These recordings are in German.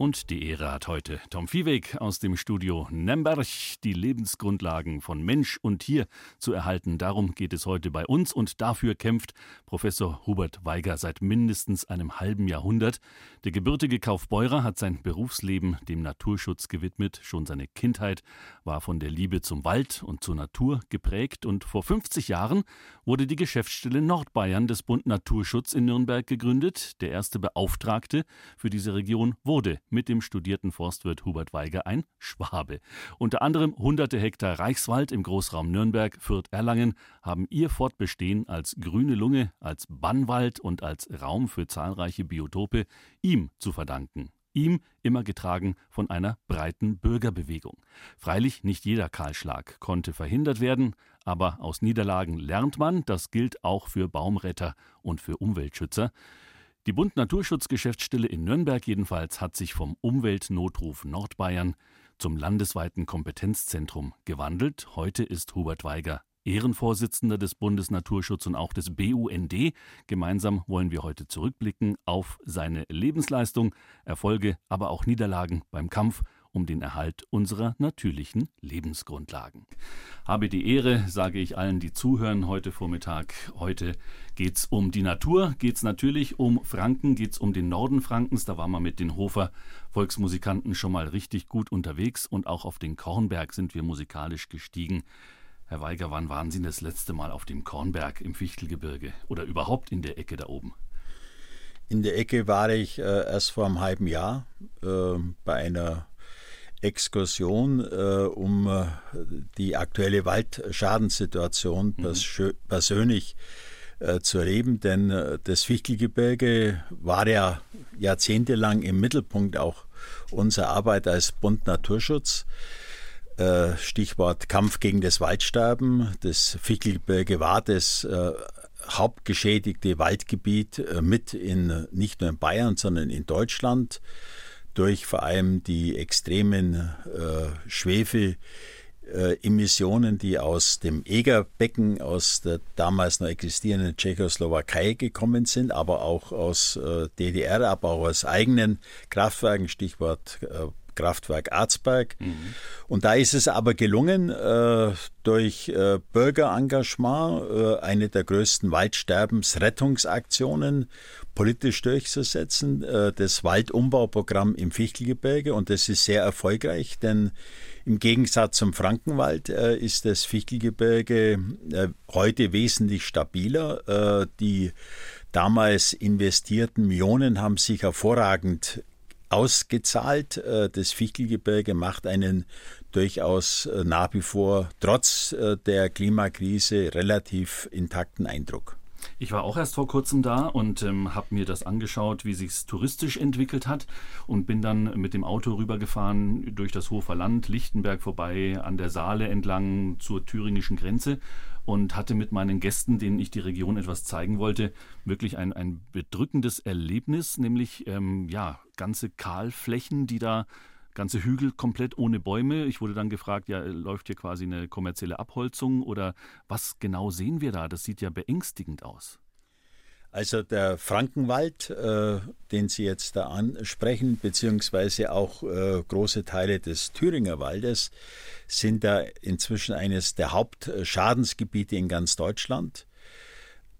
Und die Ehre hat heute Tom Viehweg aus dem Studio Nemberg, die Lebensgrundlagen von Mensch und Tier zu erhalten. Darum geht es heute bei uns und dafür kämpft Professor Hubert Weiger seit mindestens einem halben Jahrhundert. Der gebürtige Kaufbeurer hat sein Berufsleben dem Naturschutz gewidmet. Schon seine Kindheit war von der Liebe zum Wald und zur Natur geprägt und vor 50 Jahren wurde die Geschäftsstelle Nordbayern des Bund Naturschutz in Nürnberg gegründet. Der erste Beauftragte für diese Region wurde mit dem studierten Forstwirt Hubert Weiger ein Schwabe. Unter anderem hunderte Hektar Reichswald im Großraum Nürnberg, Fürth, Erlangen haben ihr Fortbestehen als grüne Lunge, als Bannwald und als Raum für zahlreiche Biotope ihm zu verdanken ihm immer getragen von einer breiten Bürgerbewegung. Freilich nicht jeder Kahlschlag konnte verhindert werden, aber aus Niederlagen lernt man, das gilt auch für Baumretter und für Umweltschützer. Die Bund Naturschutzgeschäftsstelle in Nürnberg jedenfalls hat sich vom Umweltnotruf Nordbayern zum landesweiten Kompetenzzentrum gewandelt. Heute ist Hubert Weiger Ehrenvorsitzender des Bundesnaturschutz und auch des BUND. Gemeinsam wollen wir heute zurückblicken auf seine Lebensleistung, Erfolge, aber auch Niederlagen beim Kampf um den Erhalt unserer natürlichen Lebensgrundlagen. Habe die Ehre, sage ich allen, die zuhören heute Vormittag. Heute geht es um die Natur, geht es natürlich um Franken, geht es um den Norden Frankens. Da waren wir mit den Hofer Volksmusikanten schon mal richtig gut unterwegs und auch auf den Kornberg sind wir musikalisch gestiegen. Herr Weiger, wann waren Sie das letzte Mal auf dem Kornberg im Fichtelgebirge oder überhaupt in der Ecke da oben? In der Ecke war ich äh, erst vor einem halben Jahr äh, bei einer Exkursion, äh, um äh, die aktuelle Waldschadensituation mhm. pers persönlich äh, zu erleben, denn äh, das Fichtelgebirge war ja jahrzehntelang im Mittelpunkt auch unserer Arbeit als Bund Naturschutz. Äh, Stichwort Kampf gegen das Waldsterben. Das Fichtelgebirge war das hauptgeschädigte Waldgebiet mit in nicht nur in Bayern, sondern in Deutschland durch vor allem die extremen äh, Schwefelemissionen, die aus dem Egerbecken, aus der damals noch existierenden Tschechoslowakei gekommen sind, aber auch aus äh, DDR, aber auch aus eigenen Kraftwerken, Stichwort äh, Kraftwerk Arzberg. Mhm. Und da ist es aber gelungen, äh, durch äh, Bürgerengagement äh, eine der größten Waldsterbensrettungsaktionen politisch durchzusetzen, äh, das Waldumbauprogramm im Fichtelgebirge. Und das ist sehr erfolgreich, denn im Gegensatz zum Frankenwald äh, ist das Fichtelgebirge äh, heute wesentlich stabiler. die damals investierten Millionen haben sich hervorragend ausgezahlt. Das Fichtelgebirge macht einen durchaus nach wie vor trotz der Klimakrise relativ intakten Eindruck. Ich war auch erst vor kurzem da und ähm, habe mir das angeschaut, wie sich touristisch entwickelt hat und bin dann mit dem Auto rübergefahren durch das Hofer Land, Lichtenberg vorbei, an der Saale entlang zur thüringischen Grenze und hatte mit meinen Gästen, denen ich die Region etwas zeigen wollte, wirklich ein, ein bedrückendes Erlebnis, nämlich ähm, ja ganze Kahlflächen, die da ganze Hügel komplett ohne Bäume. Ich wurde dann gefragt, ja, läuft hier quasi eine kommerzielle Abholzung oder was genau sehen wir da? Das sieht ja beängstigend aus. Also der Frankenwald, äh, den Sie jetzt da ansprechen, beziehungsweise auch äh, große Teile des Thüringer Waldes, sind da inzwischen eines der Hauptschadensgebiete in ganz Deutschland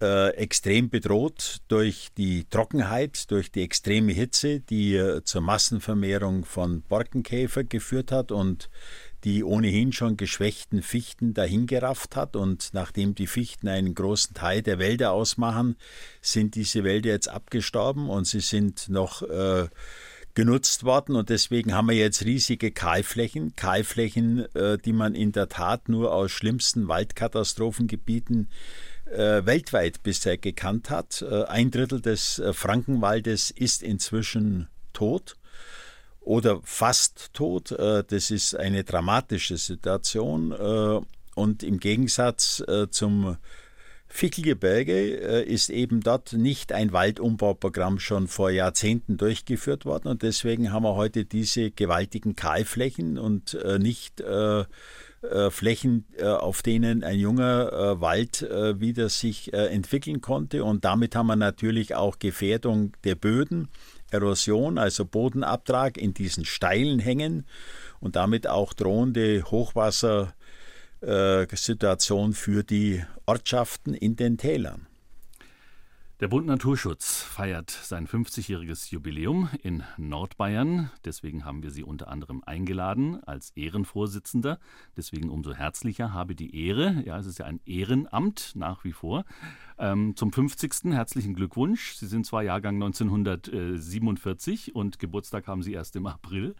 äh, extrem bedroht durch die Trockenheit, durch die extreme Hitze, die äh, zur Massenvermehrung von Borkenkäfer geführt hat und die ohnehin schon geschwächten Fichten dahingerafft hat. Und nachdem die Fichten einen großen Teil der Wälder ausmachen, sind diese Wälder jetzt abgestorben und sie sind noch äh, genutzt worden und deswegen haben wir jetzt riesige Kahlflächen, Kahlflächen, äh, die man in der Tat nur aus schlimmsten Waldkatastrophengebieten weltweit bisher gekannt hat. Äh, ein Drittel des äh, Frankenwaldes ist inzwischen tot oder fast tot. Äh, das ist eine dramatische Situation. Äh, und im Gegensatz äh, zum Fickelgebirge ist eben dort nicht ein Waldumbauprogramm schon vor Jahrzehnten durchgeführt worden und deswegen haben wir heute diese gewaltigen Kahlflächen und nicht äh, Flächen, äh, auf denen ein junger äh, Wald äh, wieder sich äh, entwickeln konnte. Und damit haben wir natürlich auch Gefährdung der Böden, Erosion, also Bodenabtrag in diesen steilen Hängen und damit auch drohende Hochwassersituation für die Ortschaften in den Tälern. Der Bund Naturschutz feiert sein 50-jähriges Jubiläum in Nordbayern. Deswegen haben wir Sie unter anderem eingeladen als Ehrenvorsitzender. Deswegen umso herzlicher habe die Ehre. Ja, es ist ja ein Ehrenamt nach wie vor. Ähm, zum 50. herzlichen Glückwunsch. Sie sind zwar Jahrgang 1947 und Geburtstag haben Sie erst im April.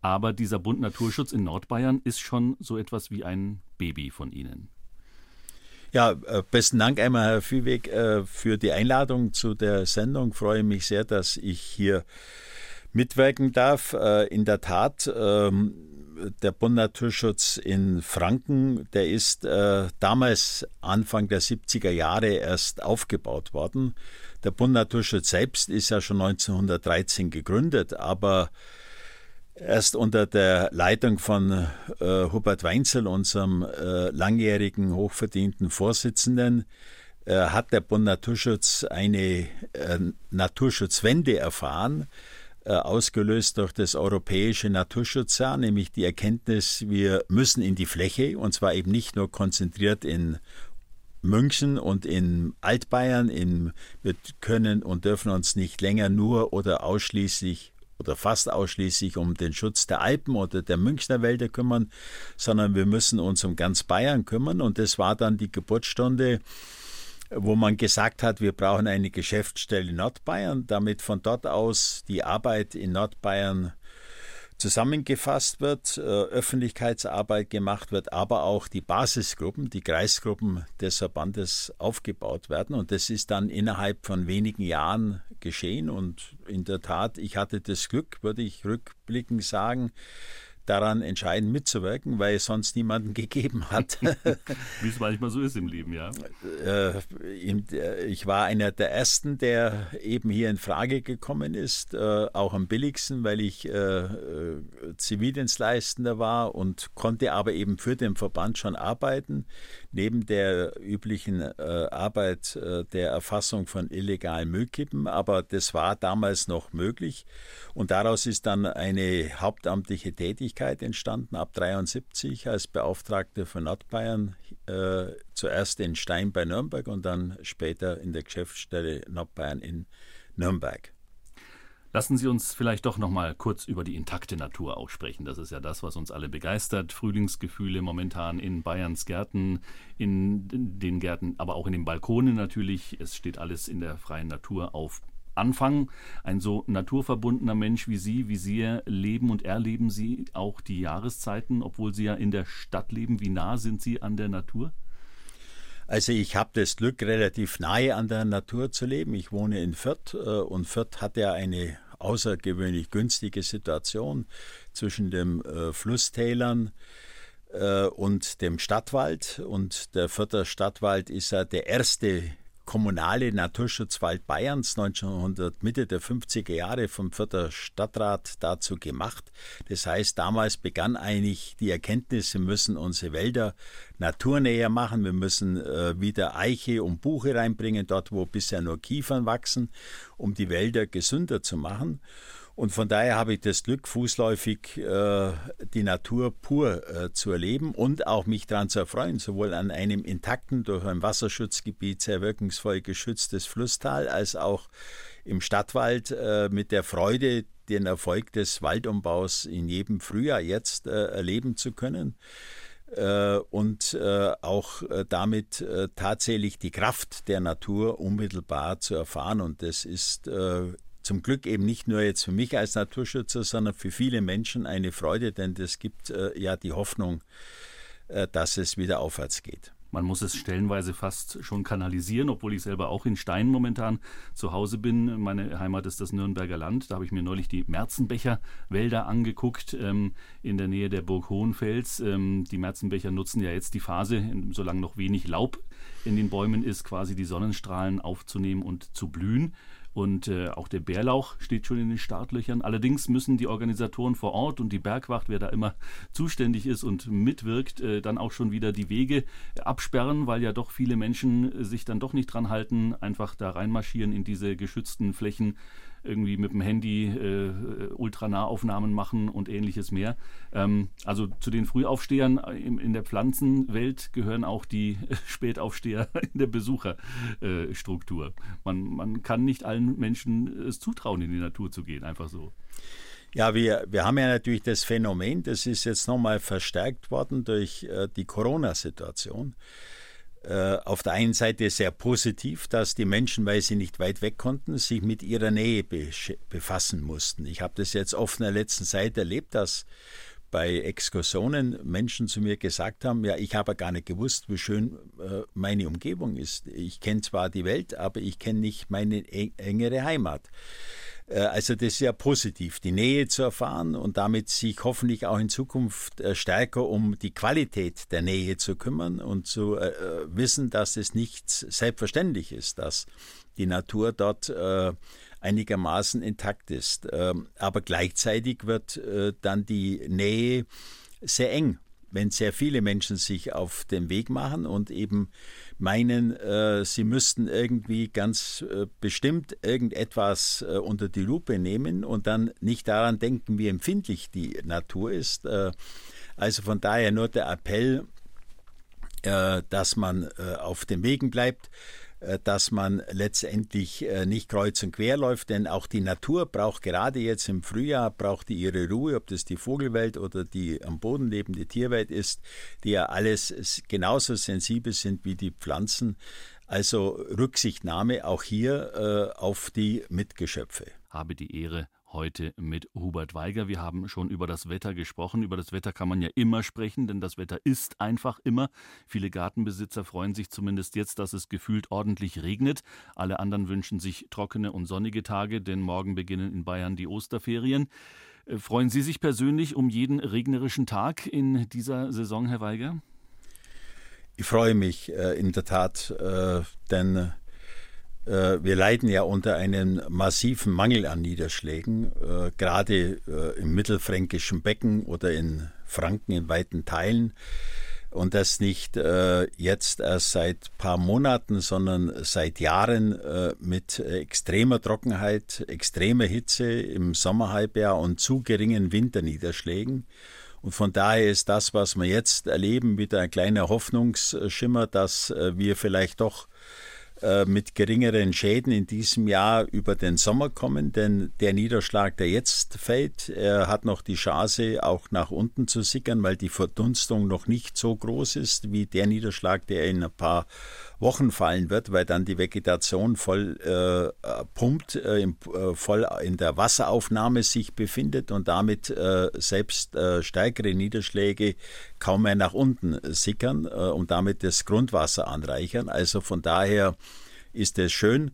Aber dieser Bund Naturschutz in Nordbayern ist schon so etwas wie ein Baby von Ihnen. Ja, äh, besten Dank einmal, Herr Viehweg, äh, für die Einladung zu der Sendung. Ich freue mich sehr, dass ich hier mitwirken darf. Äh, in der Tat, ähm, der Bund Naturschutz in Franken, der ist damals Anfang der 70er Jahre erst aufgebaut worden. Der Bund Naturschutz selbst ist ja schon 1913 gegründet, aber Erst unter der Leitung von äh, Hubert Weinzel, unserem äh, langjährigen hochverdienten Vorsitzenden, äh, hat der Bund Naturschutz eine äh, Naturschutzwende erfahren, äh, ausgelöst durch das europäische Naturschutzjahr, nämlich die Erkenntnis, wir müssen in die Fläche, und zwar eben nicht nur konzentriert in München und in Altbayern, in, wir können und dürfen uns nicht länger nur oder ausschließlich oder fast ausschließlich um den Schutz der Alpen oder der Münchner Wälder kümmern, sondern wir müssen uns um ganz Bayern kümmern. Und das war dann die Geburtsstunde, wo man gesagt hat, wir brauchen eine Geschäftsstelle in Nordbayern, damit von dort aus die Arbeit in Nordbayern zusammengefasst wird, äh, Öffentlichkeitsarbeit gemacht wird, aber auch die Basisgruppen, die Kreisgruppen des Verbandes aufgebaut werden. Und das ist dann innerhalb von wenigen Jahren geschehen. Und in der Tat, ich hatte das Glück, würde ich rückblickend sagen, daran entscheidend mitzuwirken, weil es sonst niemanden gegeben hat. Wie es manchmal so ist im Leben, ja. Äh, ich war einer der ersten, der eben hier in Frage gekommen ist, äh, auch am billigsten, weil ich äh, Zivildienstleistender war und konnte aber eben für den Verband schon arbeiten, neben der üblichen Arbeit der Erfassung von illegalen Müllkippen. Aber das war damals noch möglich und daraus ist dann eine hauptamtliche Tätigkeit entstanden ab 73 als Beauftragter für Nordbayern, äh, zuerst in Stein bei Nürnberg und dann später in der Geschäftsstelle Nordbayern in Nürnberg. Lassen Sie uns vielleicht doch noch mal kurz über die intakte Natur auch sprechen. Das ist ja das, was uns alle begeistert. Frühlingsgefühle momentan in Bayerns Gärten, in den Gärten, aber auch in den Balkonen natürlich. Es steht alles in der freien Natur auf anfangen. Ein so naturverbundener Mensch wie Sie, wie Sie leben und erleben Sie auch die Jahreszeiten, obwohl Sie ja in der Stadt leben. Wie nah sind Sie an der Natur? Also ich habe das Glück, relativ nahe an der Natur zu leben. Ich wohne in Fürth äh, und Fürth hat ja eine außergewöhnlich günstige Situation zwischen den äh, Flusstälern äh, und dem Stadtwald. Und der Fürther Stadtwald ist ja der erste kommunale Naturschutzwald Bayerns 1900 Mitte der 50er Jahre vom Vierter Stadtrat dazu gemacht. Das heißt, damals begann eigentlich die Erkenntnis, wir müssen unsere Wälder naturnäher machen, wir müssen äh, wieder Eiche und Buche reinbringen, dort wo bisher nur Kiefern wachsen, um die Wälder gesünder zu machen. Und von daher habe ich das Glück, fußläufig äh, die Natur pur äh, zu erleben und auch mich daran zu erfreuen, sowohl an einem intakten, durch ein Wasserschutzgebiet sehr wirkungsvoll geschütztes Flusstal, als auch im Stadtwald äh, mit der Freude, den Erfolg des Waldumbaus in jedem Frühjahr jetzt äh, erleben zu können äh, und äh, auch damit tatsächlich die Kraft der Natur unmittelbar zu erfahren. Und das ist zum Glück eben nicht nur jetzt für mich als Naturschützer, sondern für viele Menschen eine Freude, denn das gibt äh, ja die Hoffnung, äh, dass es wieder aufwärts geht. Man muss es stellenweise fast schon kanalisieren, obwohl ich selber auch in Stein momentan zu Hause bin. Meine Heimat ist das Nürnberger Land. Da habe ich mir neulich die Merzenbecher Wälder angeguckt ähm, in der Nähe der Burg Hohenfels. Ähm, die Merzenbecher nutzen ja jetzt die Phase, solange noch wenig Laub in den Bäumen ist, quasi die Sonnenstrahlen aufzunehmen und zu blühen. Und äh, auch der Bärlauch steht schon in den Startlöchern. Allerdings müssen die Organisatoren vor Ort und die Bergwacht, wer da immer zuständig ist und mitwirkt, äh, dann auch schon wieder die Wege absperren, weil ja doch viele Menschen sich dann doch nicht dran halten, einfach da reinmarschieren in diese geschützten Flächen irgendwie mit dem Handy äh, Ultranahaufnahmen machen und ähnliches mehr. Ähm, also zu den Frühaufstehern in, in, der Pflanzenwelt gehören auch die Spätaufsteher in der Besucherstruktur. man, man kann nicht allen Menschen es zutrauen, in die Natur zu gehen, einfach so. Ja, wir, wir haben ja natürlich das Phänomen, das ist jetzt nochmal verstärkt worden durch äh, die Corona-Situation. Äh, auf der einen Seite sehr positiv, dass die Menschen, weil sie nicht weit weg konnten, sich mit ihrer Nähe befassen mussten. Ich habe das jetzt oft in der letzten Zeit erlebt, dass bei Exkursionen Menschen zu mir gesagt haben, ja, ich habe gar nicht gewusst, wie schön äh, meine Umgebung ist. Ich kenne zwar die Welt, aber ich kenne nicht meine engere Heimat. Äh, also das ist ja positiv, die Nähe zu erfahren und damit sich hoffentlich auch in Zukunft äh, stärker um die Qualität der Nähe zu kümmern und zu äh, wissen, dass es nicht selbstverständlich ist, dass die Natur dort einigermaßen intakt ist. Ähm, aber gleichzeitig wird dann die Nähe sehr eng wenn sehr viele Menschen sich auf den Weg machen und eben meinen, äh, sie müssten irgendwie ganz äh, bestimmt irgendetwas äh, unter die Lupe nehmen und dann nicht daran denken, wie empfindlich die Natur ist. Äh, also von daher nur der Appell, äh, dass man äh, auf den Wegen bleibt, dass man letztendlich äh, nicht kreuz und quer läuft, denn auch die Natur braucht gerade jetzt im Frühjahr, braucht die ihre Ruhe, ob das die Vogelwelt oder die am Boden lebende Tierwelt ist, die ja alles genauso sensibel sind wie die Pflanzen. Also Rücksichtnahme auch hier äh, auf die Mitgeschöpfe. Habe die Ehre, heute mit Hubert Weiger. Wir haben schon über das Wetter gesprochen. Über das Wetter kann man ja immer sprechen, denn das Wetter ist einfach immer. Viele Gartenbesitzer freuen sich zumindest jetzt, dass es gefühlt ordentlich regnet. Alle anderen wünschen sich trockene und sonnige Tage, denn morgen beginnen in Bayern die Osterferien. Äh, freuen Sie sich persönlich um jeden regnerischen Tag in dieser Saison, Herr Weiger? Ich freue mich äh, in der Tat, äh, denn wir leiden ja unter einem massiven Mangel an Niederschlägen, äh, gerade äh, im mittelfränkischen Becken oder in Franken in weiten Teilen. Und das nicht jetzt erst seit paar Monaten, sondern seit Jahren mit extremer Trockenheit, extremer Hitze im Sommerhalbjahr und zu geringen Winterniederschlägen. Und von daher ist das, was wir jetzt erleben, wieder ein kleiner Hoffnungsschimmer, dass wir vielleicht doch äh, mit geringeren Schäden in diesem Jahr über den Sommer kommen, denn der Niederschlag, der jetzt fällt, hat noch die Chance, auch nach unten zu sickern, weil die Verdunstung noch nicht so groß ist wie der Niederschlag, der in ein paar Wochen fallen wird, weil dann die Vegetation voll äh, pumpt, äh, im, äh, voll in der Wasseraufnahme sich befindet und damit äh, selbst äh, stärkere Niederschläge kaum mehr nach unten sickern und damit das Grundwasser anreichern. Also von daher ist es schön,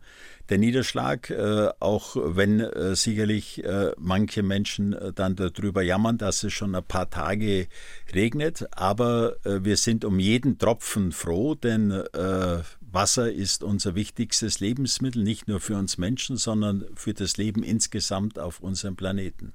der Niederschlag, äh, auch wenn äh, sicherlich äh, manche Menschen äh, dann darüber jammern, dass es schon ein paar Tage regnet. Aber äh, wir sind um jeden Tropfen froh, denn Wasser ist unser wichtigstes Lebensmittel, nicht nur für uns Menschen, sondern für das Leben insgesamt auf unserem Planeten.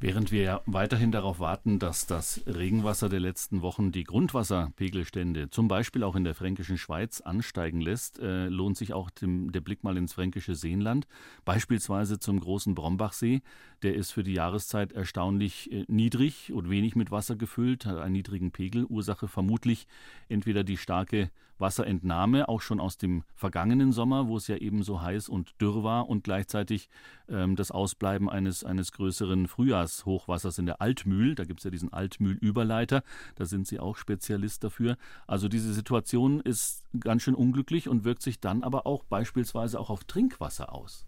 Während wir ja weiterhin darauf warten, dass das Regenwasser der letzten Wochen die Grundwasserpegelstände, zum Beispiel auch in der fränkischen Schweiz, ansteigen lässt, äh, lohnt sich auch dem, der Blick mal ins fränkische Seenland, beispielsweise zum großen Brombachsee. Der ist für die Jahreszeit erstaunlich äh, niedrig und wenig mit Wasser gefüllt, hat einen niedrigen Pegel. Ursache vermutlich entweder die starke Wasserentnahme, auch schon aus dem vergangenen Sommer, wo es ja eben so heiß und dürr war und gleichzeitig ähm, das Ausbleiben eines, eines größeren Frühjahrshochwassers in der Altmühl. Da gibt es ja diesen Altmühl-Überleiter, da sind Sie auch Spezialist dafür. Also diese Situation ist ganz schön unglücklich und wirkt sich dann aber auch beispielsweise auch auf Trinkwasser aus.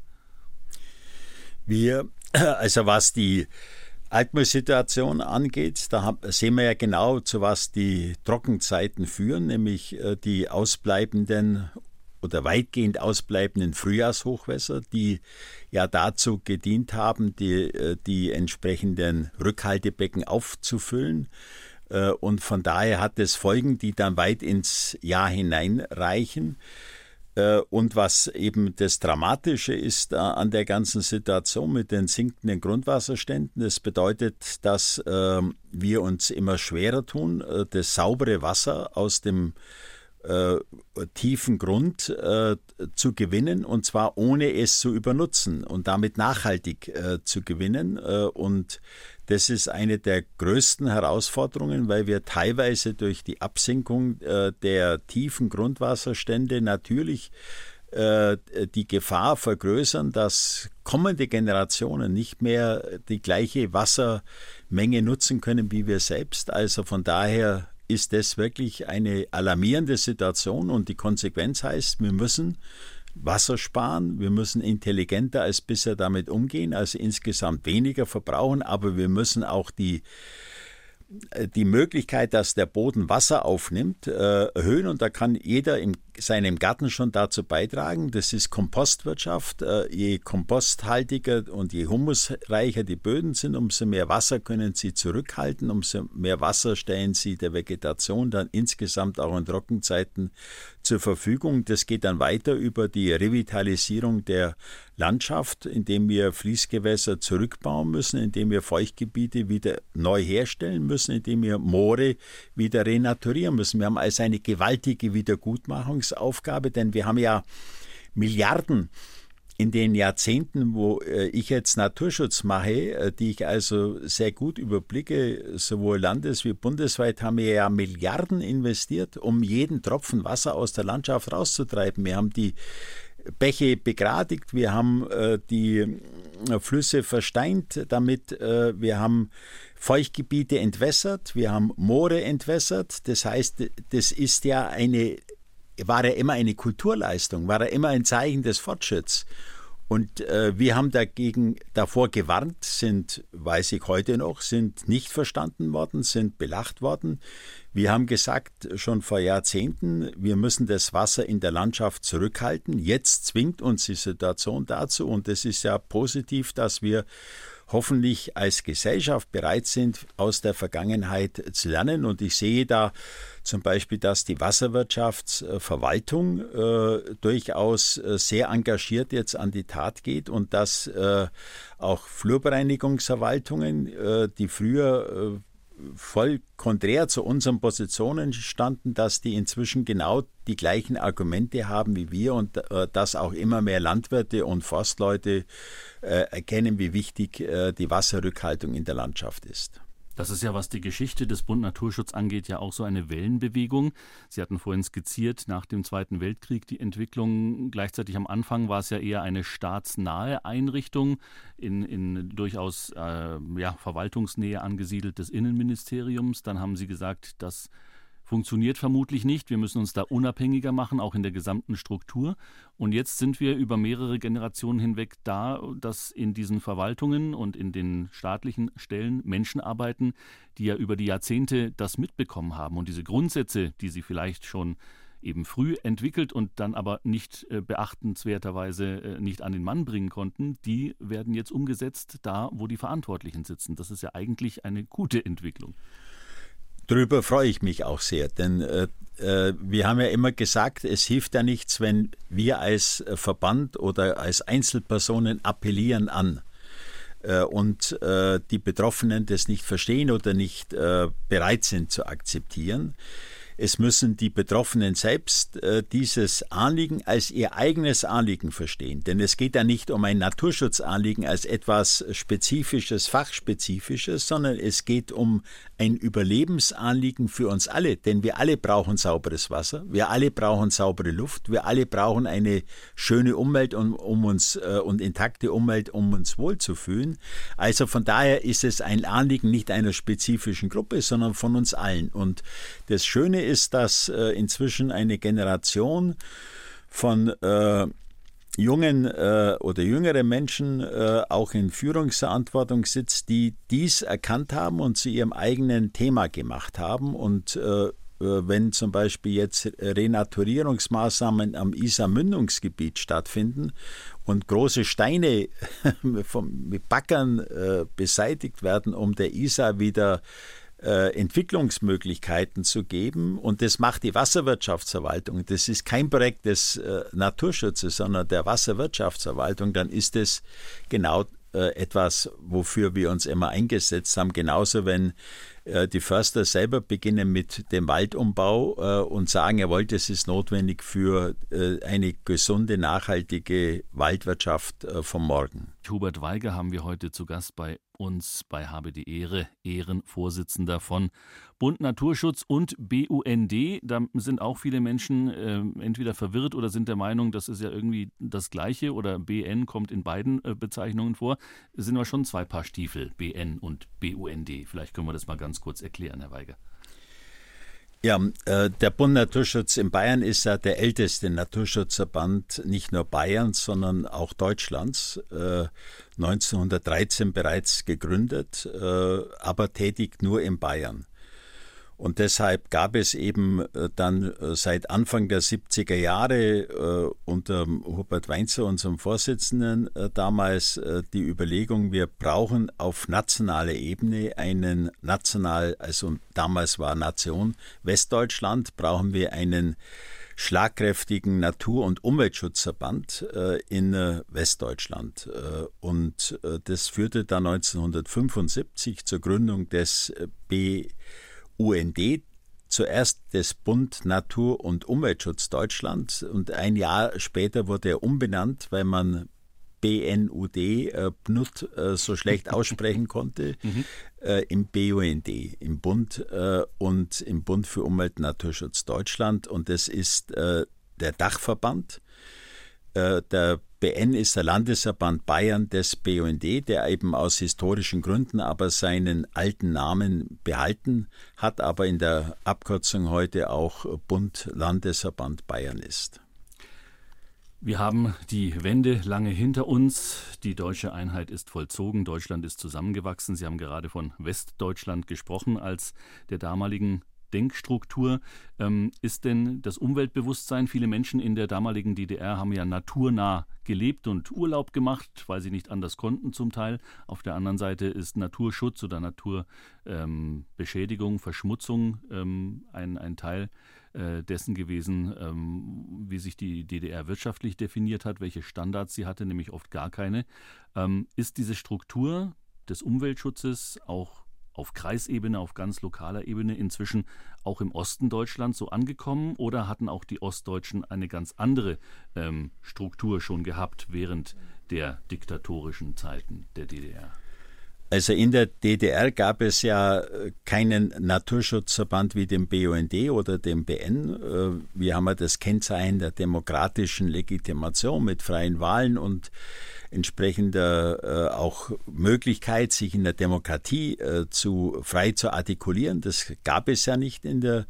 Wir, also was die Altmühlsituation angeht, da sehen wir ja genau, zu was die Trockenzeiten führen, nämlich äh, die ausbleibenden oder weitgehend ausbleibenden Frühjahrshochwässer, die ja dazu gedient haben, die, äh, die entsprechenden Rückhaltebecken aufzufüllen. Äh, und von daher hat es Folgen, die dann weit ins Jahr hineinreichen. Äh, und was eben das Dramatische ist an der ganzen Situation mit den sinkenden Grundwasserständen, das bedeutet, dass ähm, wir uns immer schwerer tun, äh, das saubere Wasser aus dem äh, tiefen Grund äh, zu gewinnen und zwar ohne es zu übernutzen und damit nachhaltig äh, zu gewinnen. Äh, und das ist eine der größten Herausforderungen, weil wir teilweise durch die Absinkung äh, der tiefen Grundwasserstände natürlich die Gefahr vergrößern, dass kommende Generationen nicht mehr die gleiche Wassermenge nutzen können wie wir selbst. Also von daher ist das wirklich eine alarmierende Situation und die Konsequenz heißt, wir müssen Wasser sparen, wir müssen intelligenter als bisher damit umgehen, also insgesamt weniger verbrauchen, aber wir müssen auch die die Möglichkeit, dass der Boden Wasser aufnimmt, äh, erhöhen und da kann jeder in seinem Garten schon dazu beitragen. Das ist Kompostwirtschaft. Äh, je komposthaltiger und je humusreicher die Böden sind, umso mehr Wasser können sie zurückhalten, umso mehr Wasser stellen sie der Vegetation dann insgesamt auch in Trockenzeiten zur Verfügung. Das geht dann weiter über die Revitalisierung der Landschaft, indem wir Fließgewässer zurückbauen müssen, indem wir Feuchtgebiete wieder neu herstellen müssen, indem wir Moore wieder renaturieren müssen. Wir haben also eine gewaltige Wiedergutmachungsaufgabe, denn wir haben ja Milliarden in den Jahrzehnten, wo äh, ich jetzt Naturschutz mache, äh, die ich also sehr gut überblicke, sowohl landes- wie bundesweit, haben wir ja Milliarden investiert, um jeden Tropfen Wasser aus der Landschaft rauszutreiben. Wir haben die Bäche begradigt, wir haben äh, die Flüsse versteint damit, wir haben Feuchtgebiete entwässert, wir haben Moore entwässert. Das heißt, das ist ja eine war er immer eine Kulturleistung, war er immer ein Zeichen des Fortschritts. Und äh, wir haben dagegen davor gewarnt, sind, weiß ich heute noch, sind nicht verstanden worden, sind belacht worden. Wir haben gesagt, schon vor Jahrzehnten, wir müssen das Wasser in der Landschaft zurückhalten. Jetzt zwingt uns die Situation dazu und es ist ja positiv, dass wir hoffentlich als Gesellschaft bereit sind, aus der Vergangenheit zu lernen. Und ich sehe da zum Beispiel, dass die Wasserwirtschaftsverwaltung äh, durchaus äh, sehr engagiert jetzt an die Tat geht und dass äh, auch Flurbereinigungsverwaltungen, äh, die früher äh, voll konträr zu unseren Positionen standen, dass die inzwischen genau die gleichen Argumente haben wie wir und äh, dass auch immer mehr Landwirte und Forstleute äh, erkennen, wie wichtig äh, die Wasserrückhaltung in der Landschaft ist. Das ist ja, was die Geschichte des Bund Naturschutz angeht, ja auch so eine Wellenbewegung. Sie hatten vorhin skizziert nach dem Zweiten Weltkrieg die Entwicklung. Gleichzeitig am Anfang war es ja eher eine staatsnahe Einrichtung in, in durchaus äh, ja, Verwaltungsnähe angesiedelt des Innenministeriums. Dann haben Sie gesagt, dass Funktioniert vermutlich nicht. Wir müssen uns da unabhängiger machen, auch in der gesamten Struktur. Und jetzt sind wir über mehrere Generationen hinweg da, dass in diesen Verwaltungen und in den staatlichen Stellen Menschen arbeiten, die ja über die Jahrzehnte das mitbekommen haben. Und diese Grundsätze, die sie vielleicht schon eben früh entwickelt und dann aber nicht äh, beachtenswerterweise äh, nicht an den Mann bringen konnten, die werden jetzt umgesetzt da, wo die Verantwortlichen sitzen. Das ist ja eigentlich eine gute Entwicklung. Darüber freue ich mich auch sehr, denn äh, äh, wir haben ja immer gesagt, es hilft ja nichts, wenn wir als äh, Verband oder als Einzelpersonen appellieren an äh, und äh, die Betroffenen das nicht verstehen oder nicht äh, bereit sind zu akzeptieren. Es müssen die Betroffenen selbst äh, dieses Anliegen als ihr eigenes Anliegen verstehen. Denn es geht ja nicht um ein Naturschutzanliegen als etwas Spezifisches, Fachspezifisches, sondern es geht um ein Überlebensanliegen für uns alle. Denn wir alle brauchen sauberes Wasser, wir alle brauchen saubere Luft, wir alle brauchen eine schöne Umwelt um, um uns äh, und intakte Umwelt, um uns wohlzufühlen. Also von daher ist es ein Anliegen nicht einer spezifischen Gruppe, sondern von uns allen. Und das Schöne ist, dass äh, inzwischen eine Generation von äh, jungen äh, oder jüngere Menschen äh, auch in Führungsverantwortung sitzt, die dies erkannt haben und zu ihrem eigenen Thema gemacht haben. Und äh, äh wenn zum Beispiel jetzt Renaturierungsmaßnahmen am Isar-Mündungsgebiet stattfinden und große Steine mit Backern äh, beseitigt werden, um der Isar wieder äh, Entwicklungsmöglichkeiten zu geben. Und das macht die Wasserwirtschaftsverwaltung. Das ist kein Projekt des äh, Naturschutzes, sondern der Wasserwirtschaftsverwaltung. Dann ist es genau äh, etwas, wofür wir uns immer eingesetzt haben. Genauso, wenn äh, die Förster selber beginnen mit dem Waldumbau äh, und sagen, jawohl, das ist notwendig für eine gesunde, nachhaltige Waldwirtschaft vom Morgen. Hubert Weiger haben wir heute zu Gast bei uns bei Habe die Ehre, Ehrenvorsitzender von Bund Naturschutz und BUND. Da sind auch viele Menschen äh, entweder verwirrt oder sind der Meinung, das ist ja irgendwie das Gleiche oder BN kommt in beiden äh, Bezeichnungen vor. Es sind aber schon zwei Paar Stiefel, BN und BUND. Vielleicht können wir das mal ganz kurz erklären, Herr Weiger. Ja, äh, der Bund Naturschutz in Bayern ist ja der älteste Naturschutzverband nicht nur Bayerns, sondern auch Deutschlands. Äh, 1913 bereits gegründet, äh, aber tätig nur in Bayern. Und deshalb gab es eben äh, dann äh, seit Anfang der 70er Jahre äh, unter Hubert Weinzer, unserem Vorsitzenden, damals die Überlegung, wir brauchen auf nationaler Ebene einen national, also damals war Nation Westdeutschland, brauchen wir einen schlagkräftigen Natur- und Umweltschutzverband in Westdeutschland. und das führte dann 1975 zur Gründung des B UND, zuerst des Bund Natur- und Umweltschutz Deutschland und ein Jahr später wurde er umbenannt, weil man BNUD, äh, BNUD, äh, so schlecht aussprechen konnte, mhm. äh, im BUND, im Bund äh, und im Bund für Umwelt und Naturschutz Deutschland. Und das ist äh, der Dachverband. Äh, der BN ist der Landesverband Bayern des BUND, der eben aus historischen Gründen aber seinen alten Namen behalten hat, aber in der Abkürzung heute auch Bund Landesverband Bayern ist. Wir haben die Wende lange hinter uns. Die deutsche Einheit ist vollzogen. Deutschland ist zusammengewachsen. Sie haben gerade von Westdeutschland gesprochen als der damaligen Denkstruktur. Ähm, ist denn das Umweltbewusstsein, viele Menschen in der damaligen DDR haben ja naturnah gelebt und Urlaub gemacht, weil sie nicht anders konnten zum Teil. Auf der anderen Seite ist Naturschutz oder Naturbeschädigung, ähm, Verschmutzung ähm, ein, ein Teil äh, dessen gewesen, ähm, wie sich die DDR wirtschaftlich definiert hat, welche Standards sie hatte, nämlich oft gar keine. Ähm, ist diese Struktur des Umweltschutzes auch auf Kreisebene, auf ganz lokaler Ebene inzwischen auch im Osten Deutschlands so angekommen oder hatten auch die Ostdeutschen eine ganz andere ähm, Struktur schon gehabt während der diktatorischen Zeiten der DDR? Also in der DDR gab es ja äh, keinen Naturschutzverband wie dem BUND oder dem BN. Äh, wir haben ja das Kennzeichen der demokratischen Legitimation mit freien Wahlen und entsprechender äh, auch Möglichkeit, sich in der Demokratie zu frei zu artikulieren. Das gab es ja nicht in der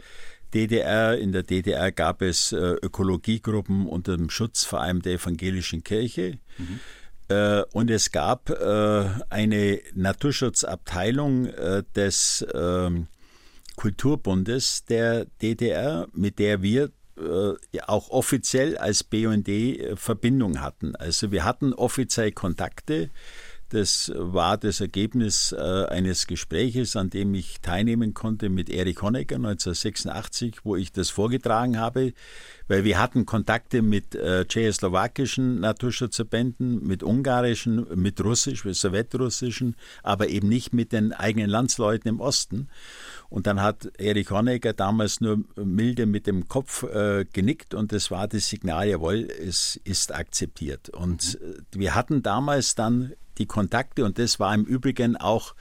DDR. In der DDR gab es Ökologiegruppen unter dem Schutz vor allem der evangelischen Kirche. Mhm. Äh, und es gab äh, eine Naturschutzabteilung äh, des ähm, Kulturbundes der DDR, mit der wir auch offiziell als BUND Verbindung hatten. Also wir hatten offiziell Kontakte das war das Ergebnis äh, eines Gespräches, an dem ich teilnehmen konnte mit Erich Honecker 1986, wo ich das vorgetragen habe, weil wir hatten Kontakte mit äh, tschechoslowakischen Naturschutzverbänden, mit ungarischen, mit russisch, mit sowjetrussischen, aber eben nicht mit den eigenen Landsleuten im Osten. Und dann hat Erich Honecker damals nur milde mit dem Kopf äh, genickt und das war das Signal, jawohl, es ist akzeptiert. Und äh, wir hatten damals dann die Kontakte und das war im Übrigen auch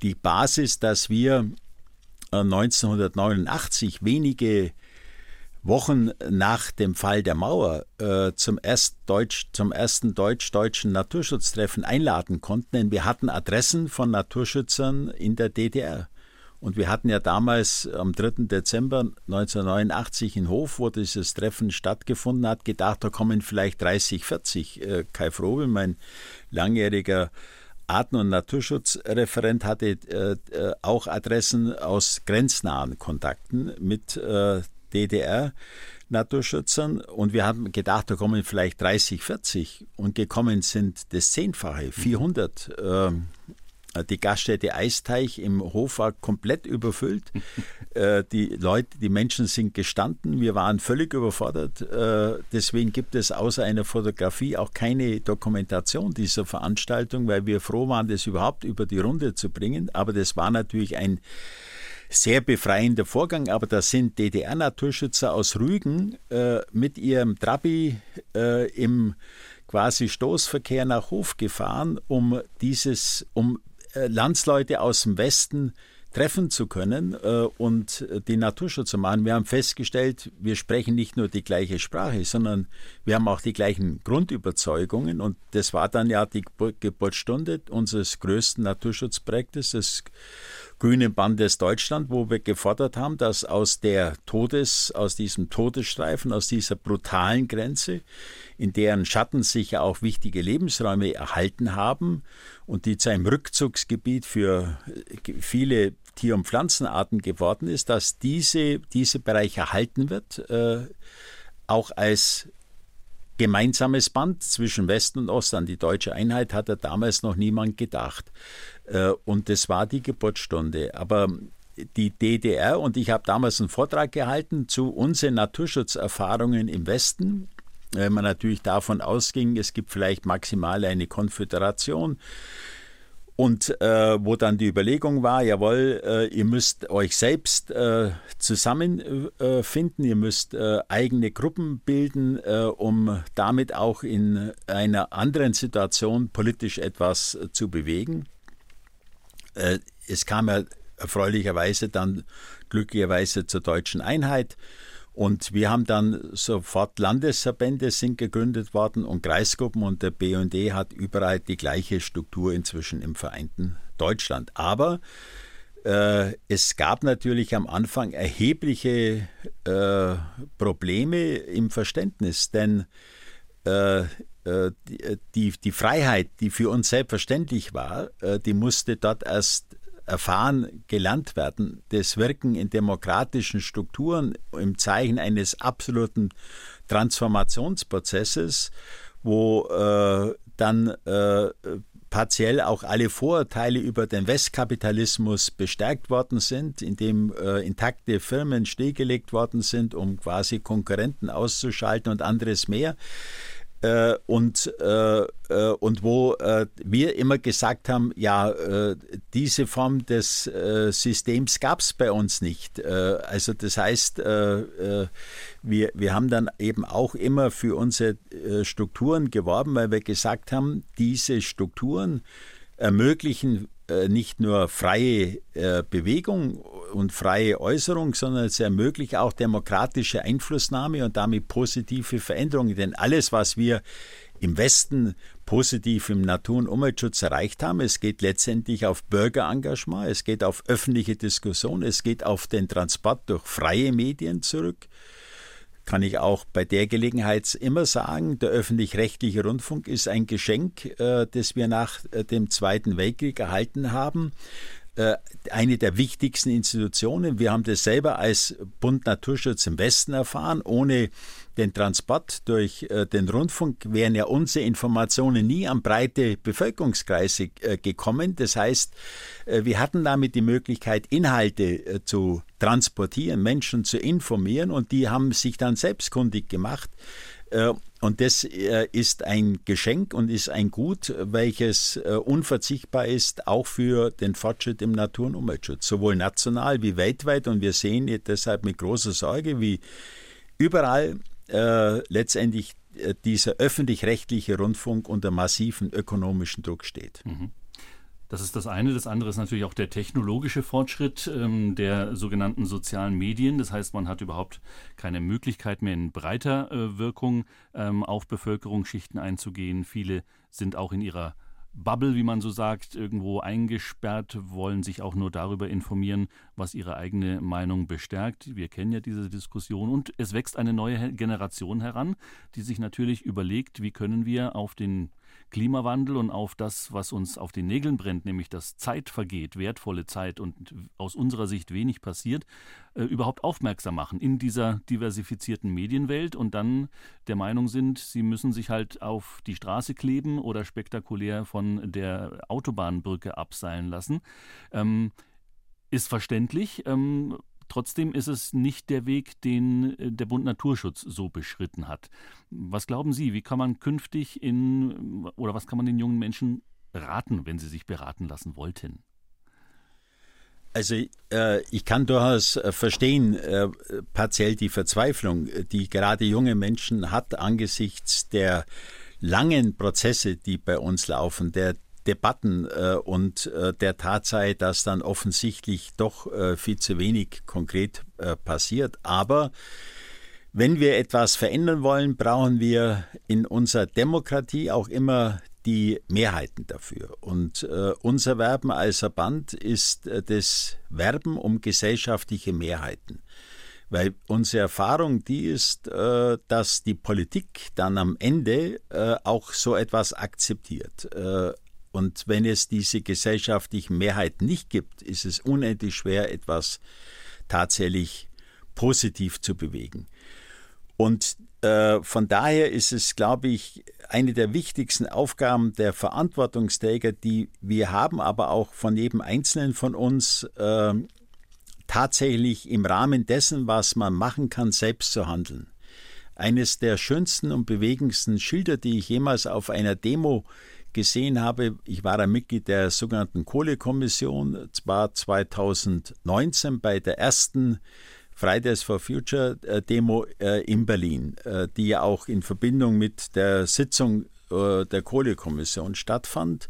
die Basis, dass wir 1989 äh, wenige Wochen nach dem Fall der Mauer äh, zum, erst Deutsch, zum ersten deutsch-deutschen Naturschutztreffen einladen konnten, denn wir hatten Adressen von Naturschützern in der DDR. Und wir hatten ja damals am 3. Dezember 1989 in Hof, wo dieses Treffen stattgefunden hat, gedacht, da kommen vielleicht 30, 40. Äh, Kai Frobel, mein langjähriger Arten- und Naturschutzreferent, hatte äh, äh, auch Adressen aus grenznahen Kontakten mit äh, DDR. Naturschützern und wir haben gedacht, da kommen vielleicht 30, 40 und gekommen sind das Zehnfache, 400. Äh, äh, die Gaststätte Eisteich im Hof war komplett überfüllt. Äh, die Leute, die Menschen sind gestanden. Wir waren völlig überfordert. Äh, deswegen gibt es außer einer Fotografie auch keine Dokumentation dieser Veranstaltung, weil wir froh waren, das überhaupt über die Runde zu bringen. Aber das war natürlich ein sehr befreiender Vorgang, aber da sind DDR-Naturschützer aus Rügen äh, mit ihrem Trabi äh, im quasi Stoßverkehr nach Hof gefahren, um dieses, um äh, Landsleute aus dem Westen treffen zu können äh, und die Naturschutz zu machen. Wir haben festgestellt, wir sprechen nicht nur die gleiche Sprache, sondern wir haben auch die gleichen Grundüberzeugungen. Und das war dann ja die Geburtsstunde unseres größten Naturschutzprojektes, des Grünen Bandes Deutschland, wo wir gefordert haben, dass aus der Todes, aus diesem Todesstreifen, aus dieser brutalen Grenze, in deren Schatten sich ja auch wichtige Lebensräume erhalten haben und die zu einem Rückzugsgebiet für viele Tier- und Pflanzenarten geworden ist, dass diese, dieser Bereich erhalten wird, äh, auch als gemeinsames Band zwischen Westen und Ost. An die deutsche Einheit hat hatte damals noch niemand gedacht. Äh, und das war die Geburtsstunde. Aber die DDR, und ich habe damals einen Vortrag gehalten zu unseren Naturschutzerfahrungen im Westen, wenn man natürlich davon ausging, es gibt vielleicht maximal eine Konföderation. Und äh, wo dann die Überlegung war, jawohl, äh, ihr müsst euch selbst äh, zusammenfinden, ihr müsst äh, eigene Gruppen bilden, äh, um damit auch in einer anderen Situation politisch etwas äh, zu bewegen. es kam ja erfreulicherweise dann glücklicherweise zur deutschen Einheit. Und wir haben dann sofort Landesverbände sind gegründet worden und Kreisgruppen und der BND hat überall die gleiche Struktur inzwischen im vereinten Deutschland. Aber äh, es gab natürlich am Anfang erhebliche äh, Probleme im Verständnis, denn äh, äh die, die Freiheit, die für uns selbstverständlich war, äh, die musste dort erst erfahren, gelernt werden, das Wirken in demokratischen Strukturen im Zeichen eines absoluten Transformationsprozesses, wo äh, dann äh, partiell auch alle Vorurteile über den Westkapitalismus bestärkt worden sind, indem äh, intakte Firmen stillgelegt worden sind, um quasi Konkurrenten auszuschalten und anderes mehr äh, und, äh, äh, und wo äh, wir immer gesagt haben, ja, äh, diese Form des äh, Systems gab es bei uns nicht. also das heißt, wir, wir haben dann eben auch immer für unsere Strukturen geworben, weil wir gesagt haben, diese Strukturen ermöglichen nicht nur freie Bewegung und freie Äußerung, sondern es ermöglicht auch demokratische Einflussnahme und damit positive Veränderungen. Denn alles, was wir im Westen positiv im Natur- und Umweltschutz erreicht haben. Es geht letztendlich auf Bürgerengagement, es geht auf öffentliche Diskussion, es geht auf den Transport durch freie Medien zurück. Kann ich auch bei der Gelegenheit immer sagen, der öffentlich-rechtliche Rundfunk ist ein Geschenk, äh, das wir nach äh, dem Zweiten Weltkrieg erhalten haben. Äh, eine der wichtigsten Institutionen. Wir haben das selber als Bund Naturschutz im Westen erfahren. Ohne den Transport durch äh, den Rundfunk wären ja unsere Informationen nie an breite Bevölkerungskreise äh, gekommen. Das heißt, wir hatten damit die Möglichkeit, Inhalte zu transportieren, Menschen zu informieren und die haben sich dann selbstkundig gemacht und das äh, ist ein Geschenk und ist ein Gut, welches äh, unverzichtbar ist, auch für den Fortschritt im Natur- und Umweltschutz, sowohl national wie weltweit. Und wir sehen deshalb mit großer Sorge, wie überall äh, letztendlich dieser öffentlich-rechtliche Rundfunk unter massiven ökonomischen Druck steht. Mhm. Das ist das eine. Das andere ist natürlich auch der technologische Fortschritt ähm, der sogenannten sozialen Medien. Das heißt, man hat überhaupt keine Möglichkeit mehr in breiter äh, Wirkung ähm, auf Bevölkerungsschichten einzugehen. Viele sind auch in ihrer Bubble, wie man so sagt, irgendwo eingesperrt, wollen sich auch nur darüber informieren, was ihre eigene Meinung bestärkt. Wir kennen ja diese Diskussion und es wächst eine neue Generation heran, die sich natürlich überlegt, wie können wir auf den Klimawandel und auf das, was uns auf den Nägeln brennt, nämlich dass Zeit vergeht, wertvolle Zeit und aus unserer Sicht wenig passiert, äh, überhaupt aufmerksam machen in dieser diversifizierten Medienwelt und dann der Meinung sind, sie müssen sich halt auf die Straße kleben oder spektakulär von der Autobahnbrücke abseilen lassen. Ähm, ist verständlich. Ähm, Trotzdem ist es nicht der Weg, den äh, der Bund Naturschutz so beschritten hat. Was glauben Sie, wie kann man künftig in oder was kann man den jungen Menschen raten, wenn sie sich beraten lassen wollten? Also äh, ich kann durchaus äh, verstehen, äh, partiell die Verzweiflung, die gerade junge Menschen hat angesichts der langen Prozesse, die bei uns laufen, der Debatten äh, und äh, der Tatsache, dass dann offensichtlich doch äh, viel zu wenig konkret äh, passiert. Aber wenn wir etwas verändern wollen, brauchen wir in unserer Demokratie auch immer die Mehrheiten dafür. Und äh, unser Werben als Verband ist äh, das Werben um gesellschaftliche Mehrheiten. Weil unsere Erfahrung die ist, dass die Politik dann am Ende auch so etwas akzeptiert. Und wenn es diese gesellschaftliche Mehrheit nicht gibt, ist es unendlich schwer, etwas tatsächlich positiv zu bewegen. Und äh, von daher ist es, glaube ich, eine der wichtigsten Aufgaben der Verantwortungsträger, die wir haben, aber auch von jedem Einzelnen von uns, äh, tatsächlich im Rahmen dessen, was man machen kann, selbst zu handeln. Eines der schönsten und bewegendsten Schilder, die ich jemals auf einer Demo gesehen habe, ich war ein Mitglied der sogenannten Kohlekommission, zwar 2019 bei der ersten Fridays for Future äh, Demo äh, in Berlin, äh, die ja auch in Verbindung mit der Sitzung der Kohlekommission stattfand,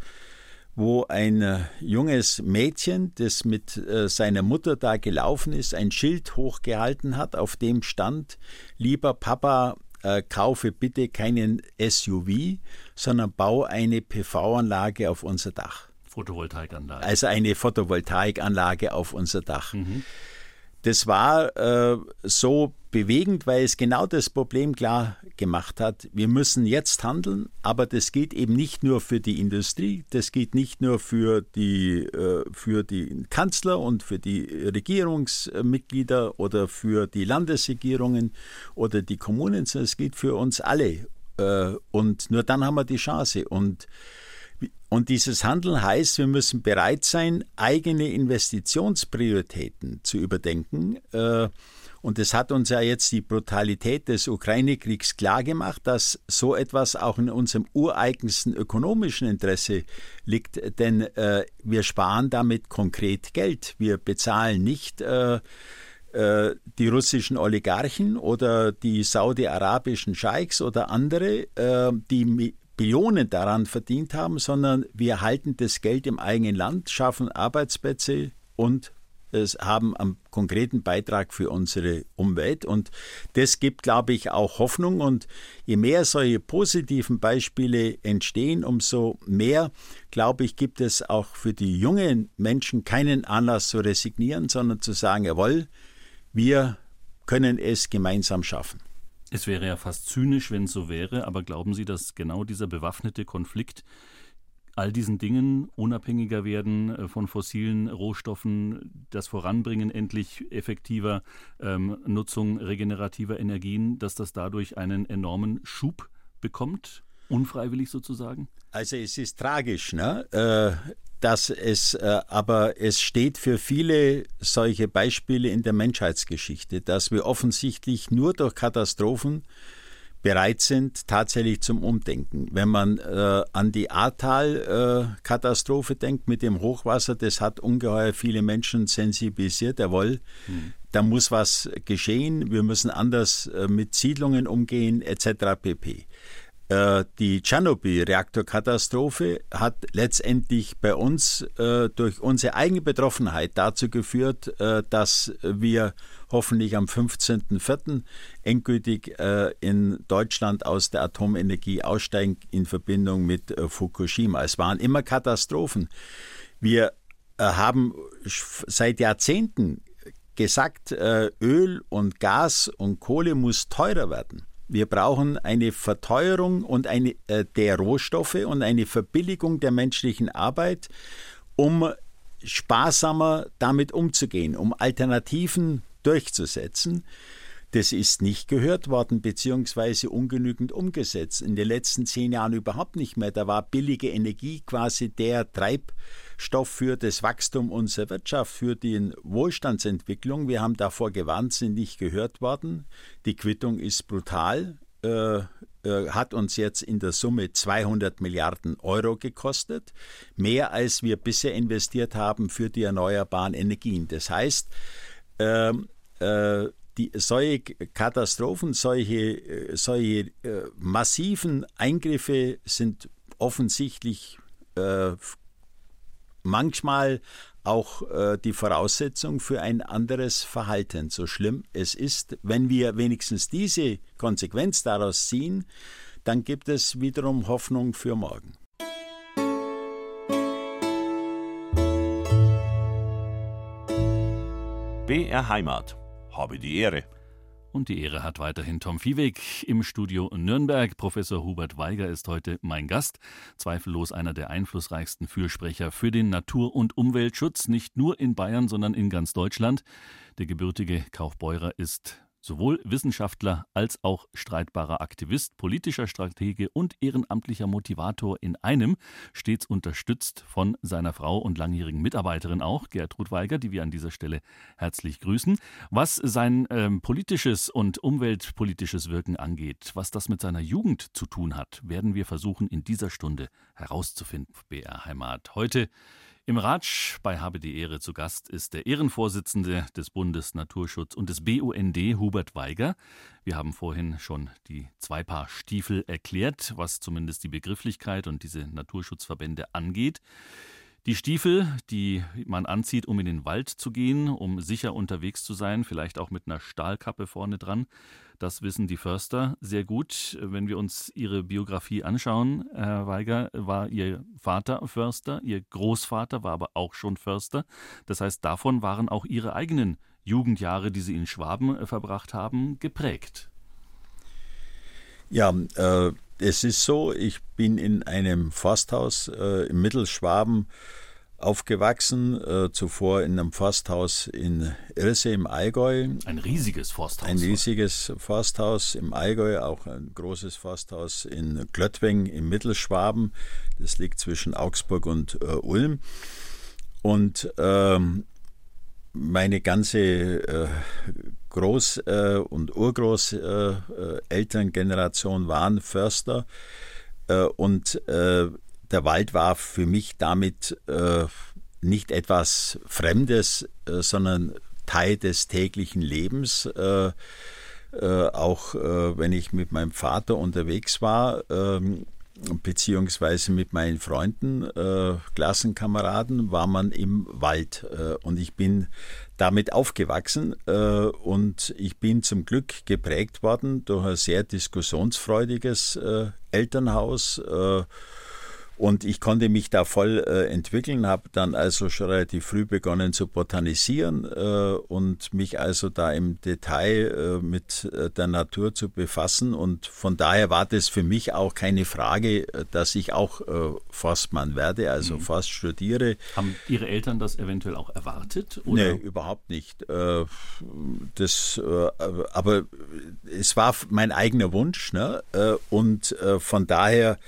wo ein junges Mädchen, das mit seiner Mutter da gelaufen ist, ein Schild hochgehalten hat, auf dem stand, lieber Papa, äh, kaufe bitte keinen SUV, sondern baue eine PV-Anlage auf unser Dach. Photovoltaikanlage. Also eine Photovoltaikanlage auf unser Dach. Mhm. Das war äh, so bewegend, weil es genau das Problem klar gemacht hat. Wir müssen jetzt handeln, aber das gilt eben nicht nur für die Industrie, das gilt nicht nur für die, äh, für die Kanzler und für die Regierungsmitglieder oder für die Landesregierungen oder die Kommunen, sondern es gilt für uns alle. Äh, und nur dann haben wir die Chance. Und und dieses Handeln heißt, wir müssen bereit sein, eigene Investitionsprioritäten zu überdenken. Äh, und es hat uns ja jetzt die Brutalität des Ukraine-Kriegs klargemacht, dass so etwas auch in unserem ureigensten ökonomischen Interesse liegt, denn äh, wir sparen damit konkret Geld. Wir bezahlen nicht äh, die russischen Oligarchen oder die saudi-arabischen Scheiks oder andere, die Billionen daran verdient haben, sondern wir halten das Geld im eigenen Land, schaffen Arbeitsplätze und es haben einen konkreten Beitrag für unsere Umwelt. Und das gibt, glaube ich, auch Hoffnung. Und je mehr solche positiven Beispiele entstehen, umso mehr, glaube ich, gibt es auch für die jungen Menschen keinen Anlass zu resignieren, sondern zu sagen, jawohl, wir können es gemeinsam schaffen. Es wäre ja fast zynisch, wenn es so wäre, aber glauben Sie, dass genau dieser bewaffnete Konflikt all diesen Dingen unabhängiger werden äh, von fossilen Rohstoffen, das Voranbringen endlich effektiver ähm, Nutzung regenerativer Energien, dass das dadurch einen enormen Schub bekommt, unfreiwillig sozusagen? Also es ist tragisch, ne? Äh, dass es äh, aber es steht für viele solche Beispiele in der Menschheitsgeschichte, dass wir offensichtlich nur durch Katastrophen bereit sind, tatsächlich zum Umdenken. Wenn man äh, an die Ahrtal-Katastrophe äh, denkt mit dem Hochwasser, das hat ungeheuer viele Menschen sensibilisiert, jawohl, hm. da muss was geschehen, wir müssen anders äh, mit Siedlungen umgehen, etc. pp. Äh, die Tschernobyl-Reaktorkatastrophe hat letztendlich bei uns äh, durch unsere eigene Betroffenheit dazu geführt, äh, dass wir hoffentlich am 15.04. endgültig in Deutschland aus der Atomenergie aussteigen in Verbindung mit Fukushima. Es waren immer Katastrophen. Wir haben seit Jahrzehnten gesagt, Öl und Gas und Kohle muss teurer werden. Wir brauchen eine Verteuerung und eine, äh, der Rohstoffe und eine Verbilligung der menschlichen Arbeit, um sparsamer damit umzugehen, um Alternativen durchzusetzen. Das ist nicht gehört worden, beziehungsweise ungenügend umgesetzt. In den letzten zehn Jahren überhaupt nicht mehr. Da war billige Energie quasi der Treibstoff für das Wachstum unserer Wirtschaft, für die Wohlstandsentwicklung. Wir haben davor gewarnt, sind nicht gehört worden. Die Quittung ist brutal. Äh, äh, hat uns jetzt in der Summe 200 Milliarden Euro gekostet, mehr als wir bisher investiert haben für die erneuerbaren Energien. Das heißt, ähm, äh, die, solche Katastrophen, solche, äh, solche äh, massiven Eingriffe sind offensichtlich äh, manchmal auch äh, die Voraussetzung für ein anderes Verhalten. So schlimm es ist, wenn wir wenigstens diese Konsequenz daraus ziehen, dann gibt es wiederum Hoffnung für morgen. BR Heimat. Habe die Ehre. Und die Ehre hat weiterhin Tom Viehweg im Studio Nürnberg. Professor Hubert Weiger ist heute mein Gast. Zweifellos einer der einflussreichsten Fürsprecher für den Natur- und Umweltschutz, nicht nur in Bayern, sondern in ganz Deutschland. Der gebürtige Kaufbeurer ist Sowohl Wissenschaftler als auch streitbarer Aktivist, politischer Stratege und ehrenamtlicher Motivator in einem, stets unterstützt von seiner Frau und langjährigen Mitarbeiterin auch, Gertrud Weiger, die wir an dieser Stelle herzlich grüßen. Was sein ähm, politisches und umweltpolitisches Wirken angeht, was das mit seiner Jugend zu tun hat, werden wir versuchen in dieser Stunde herauszufinden. BR Heimat. Heute im Ratsch bei Habe die Ehre zu Gast ist der Ehrenvorsitzende des Bundes Naturschutz und des BUND, Hubert Weiger. Wir haben vorhin schon die zwei Paar Stiefel erklärt, was zumindest die Begrifflichkeit und diese Naturschutzverbände angeht. Die Stiefel, die man anzieht, um in den Wald zu gehen, um sicher unterwegs zu sein, vielleicht auch mit einer Stahlkappe vorne dran, das wissen die Förster sehr gut. Wenn wir uns Ihre Biografie anschauen, Herr Weiger, war Ihr Vater Förster, Ihr Großvater war aber auch schon Förster. Das heißt, davon waren auch Ihre eigenen Jugendjahre, die Sie in Schwaben äh, verbracht haben, geprägt. Ja, äh, es ist so, ich bin in einem Forsthaus äh, im Mittelschwaben aufgewachsen, äh, zuvor in einem Forsthaus in Irse im Allgäu. Ein riesiges Forsthaus. Ein riesiges Forsthaus im Allgäu, auch ein großes Forsthaus in Glöttwing im Mittelschwaben. Das liegt zwischen Augsburg und äh, Ulm. Und ähm, meine ganze äh, Groß- äh, und Urgroßelterngeneration äh, waren Förster äh, und äh, der Wald war für mich damit nicht etwas Fremdes, sondern Teil des täglichen Lebens. auch wenn ich mit meinem Vater unterwegs war, ähm, beziehungsweise mit meinen Freunden, äh, Klassenkameraden, war man im Wald. Äh, und ich bin damit aufgewachsen äh, und ich bin zum Glück geprägt worden durch ein sehr diskussionsfreudiges äh, Elternhaus äh, und ich konnte mich da voll äh, entwickeln, habe dann also schon relativ früh begonnen zu botanisieren äh, und mich also da im Detail äh, mit äh, der Natur zu befassen. Und von daher war das für mich auch keine Frage, äh, dass ich auch äh, Forstmann werde, also mhm. Forst studiere. Haben Ihre Eltern das eventuell auch erwartet? Oder? Nee, überhaupt nicht. das, aber es war mein eigener Wunsch ne? und von daher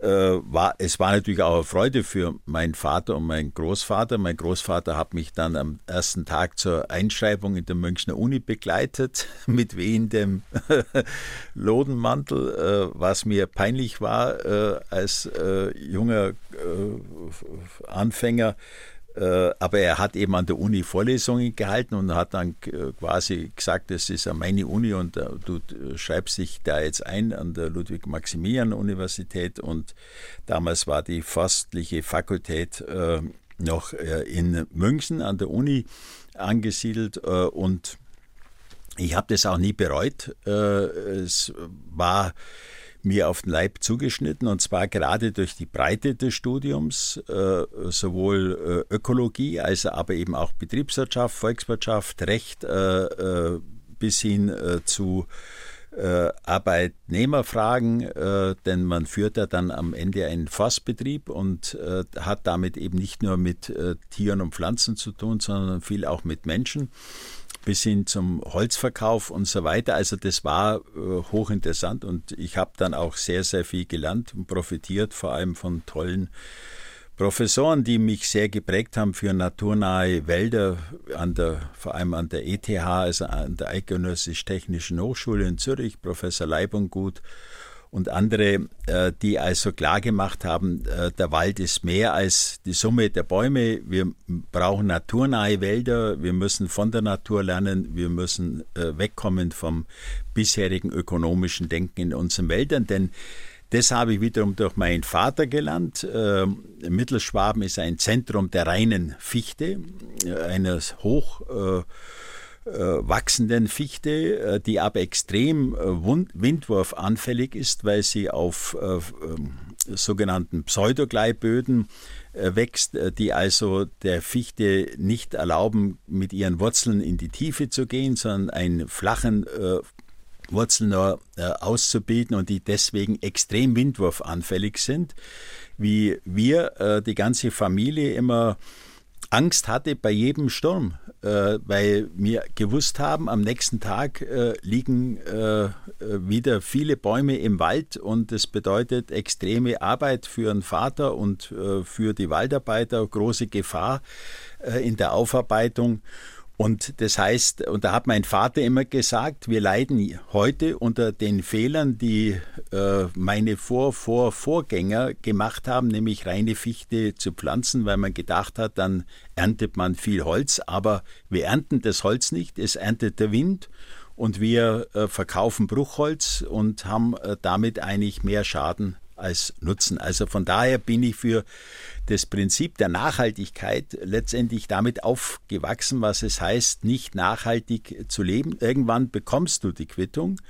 war, es war natürlich auch eine Freude für meinen Vater und meinen Großvater. Mein Großvater hat mich dann am ersten Tag zur Einschreibung in der Münchner Uni begleitet, mit wehendem Lodenmantel, äh, was mir peinlich war äh, als äh, junger äh, Anfänger äh, aber er hat eben an der Uni Vorlesungen gehalten und hat dann äh, quasi gesagt, das ist meine Uni und äh, du schreibst dich da jetzt ein an der Ludwig-Maximilian-Universität und damals war die forstliche Fakultät noch in München an der Uni angesiedelt und ich habe das auch nie bereut. Es war mir auf den Leib zugeschnitten und zwar gerade durch die Breite des Studiums, äh, sowohl äh, Ökologie, als aber eben auch Betriebswirtschaft, Volkswirtschaft, Recht äh, bis hin zu Arbeitnehmerfragen, denn man führt ja dann am Ende einen Forstbetrieb und hat damit eben nicht nur mit Tieren und Pflanzen zu tun, sondern viel auch mit Menschen bis hin zum Holzverkauf und so weiter. Also das war äh, hochinteressant und ich habe dann auch sehr, sehr viel gelernt und profitiert, vor allem von tollen Professoren, die mich sehr geprägt haben für naturnahe Wälder, an der, vor allem an der ETH, also an der Eidgenössisch-Technischen Hochschule in Zürich, Professor Leibunggut und andere, äh, die also klar gemacht haben, äh, der Wald ist mehr als die Summe der Bäume. Wir brauchen naturnahe Wälder, wir müssen von der Natur lernen, wir müssen äh, wegkommen vom bisherigen ökonomischen Denken in unseren Wäldern, denn das habe ich wiederum durch meinen Vater gelernt. Ähm, Mittelschwaben ist ein Zentrum der reinen Fichte, eines hoch äh, äh, wachsenden Fichte, äh, die aber extrem windwurfanfällig ist, weil sie auf ähm, sogenannten Pseudogleiböden wächst, die also der Fichte nicht erlauben, mit ihren Wurzeln in die Tiefe zu gehen, sondern einen flachen Wurzeln nur äh, auszubilden und die deswegen extrem windwurfanfällig sind, wie wir, äh, die ganze Familie, immer Angst hatte bei jedem Sturm, äh, weil wir gewusst haben, am nächsten Tag äh, liegen äh, wieder viele Bäume im Wald und das bedeutet extreme Arbeit für den Vater und äh, für die Waldarbeiter, große Gefahr äh, in der Aufarbeitung. Und das heißt, und da hat mein Vater immer gesagt, wir leiden heute unter den Fehlern, die äh, meine Vor Vor Vorgänger gemacht haben, nämlich reine Fichte zu pflanzen, weil man gedacht hat, dann erntet man viel Holz, aber wir ernten das Holz nicht, es erntet der Wind. Und wir äh, verkaufen Bruchholz und haben äh, damit eigentlich mehr Schaden als Nutzen. Also von daher bin ich für das Prinzip der Nachhaltigkeit letztendlich damit aufgewachsen, was es heißt, nicht nachhaltig zu leben. Irgendwann bekommst du die Quittung.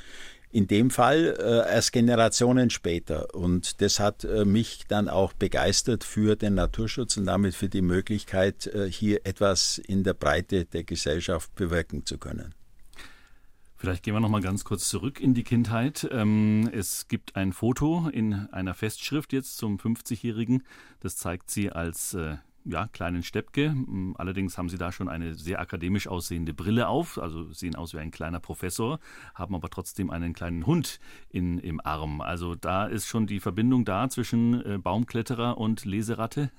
In dem Fall äh, erst Generationen später. Und das hat äh, mich dann auch begeistert für den Naturschutz und damit für die Möglichkeit, äh, hier etwas in der Breite der Gesellschaft bewirken zu können. Vielleicht gehen wir noch mal ganz kurz zurück in die Kindheit. Ähm, es gibt ein Foto in einer Festschrift jetzt zum 50-Jährigen. Das zeigt sie als äh, ja, kleinen Steppke. Allerdings haben sie da schon eine sehr akademisch aussehende Brille auf, also sehen aus wie ein kleiner Professor, haben aber trotzdem einen kleinen Hund in, im Arm. Also da ist schon die Verbindung da zwischen äh, Baumkletterer und Leseratte.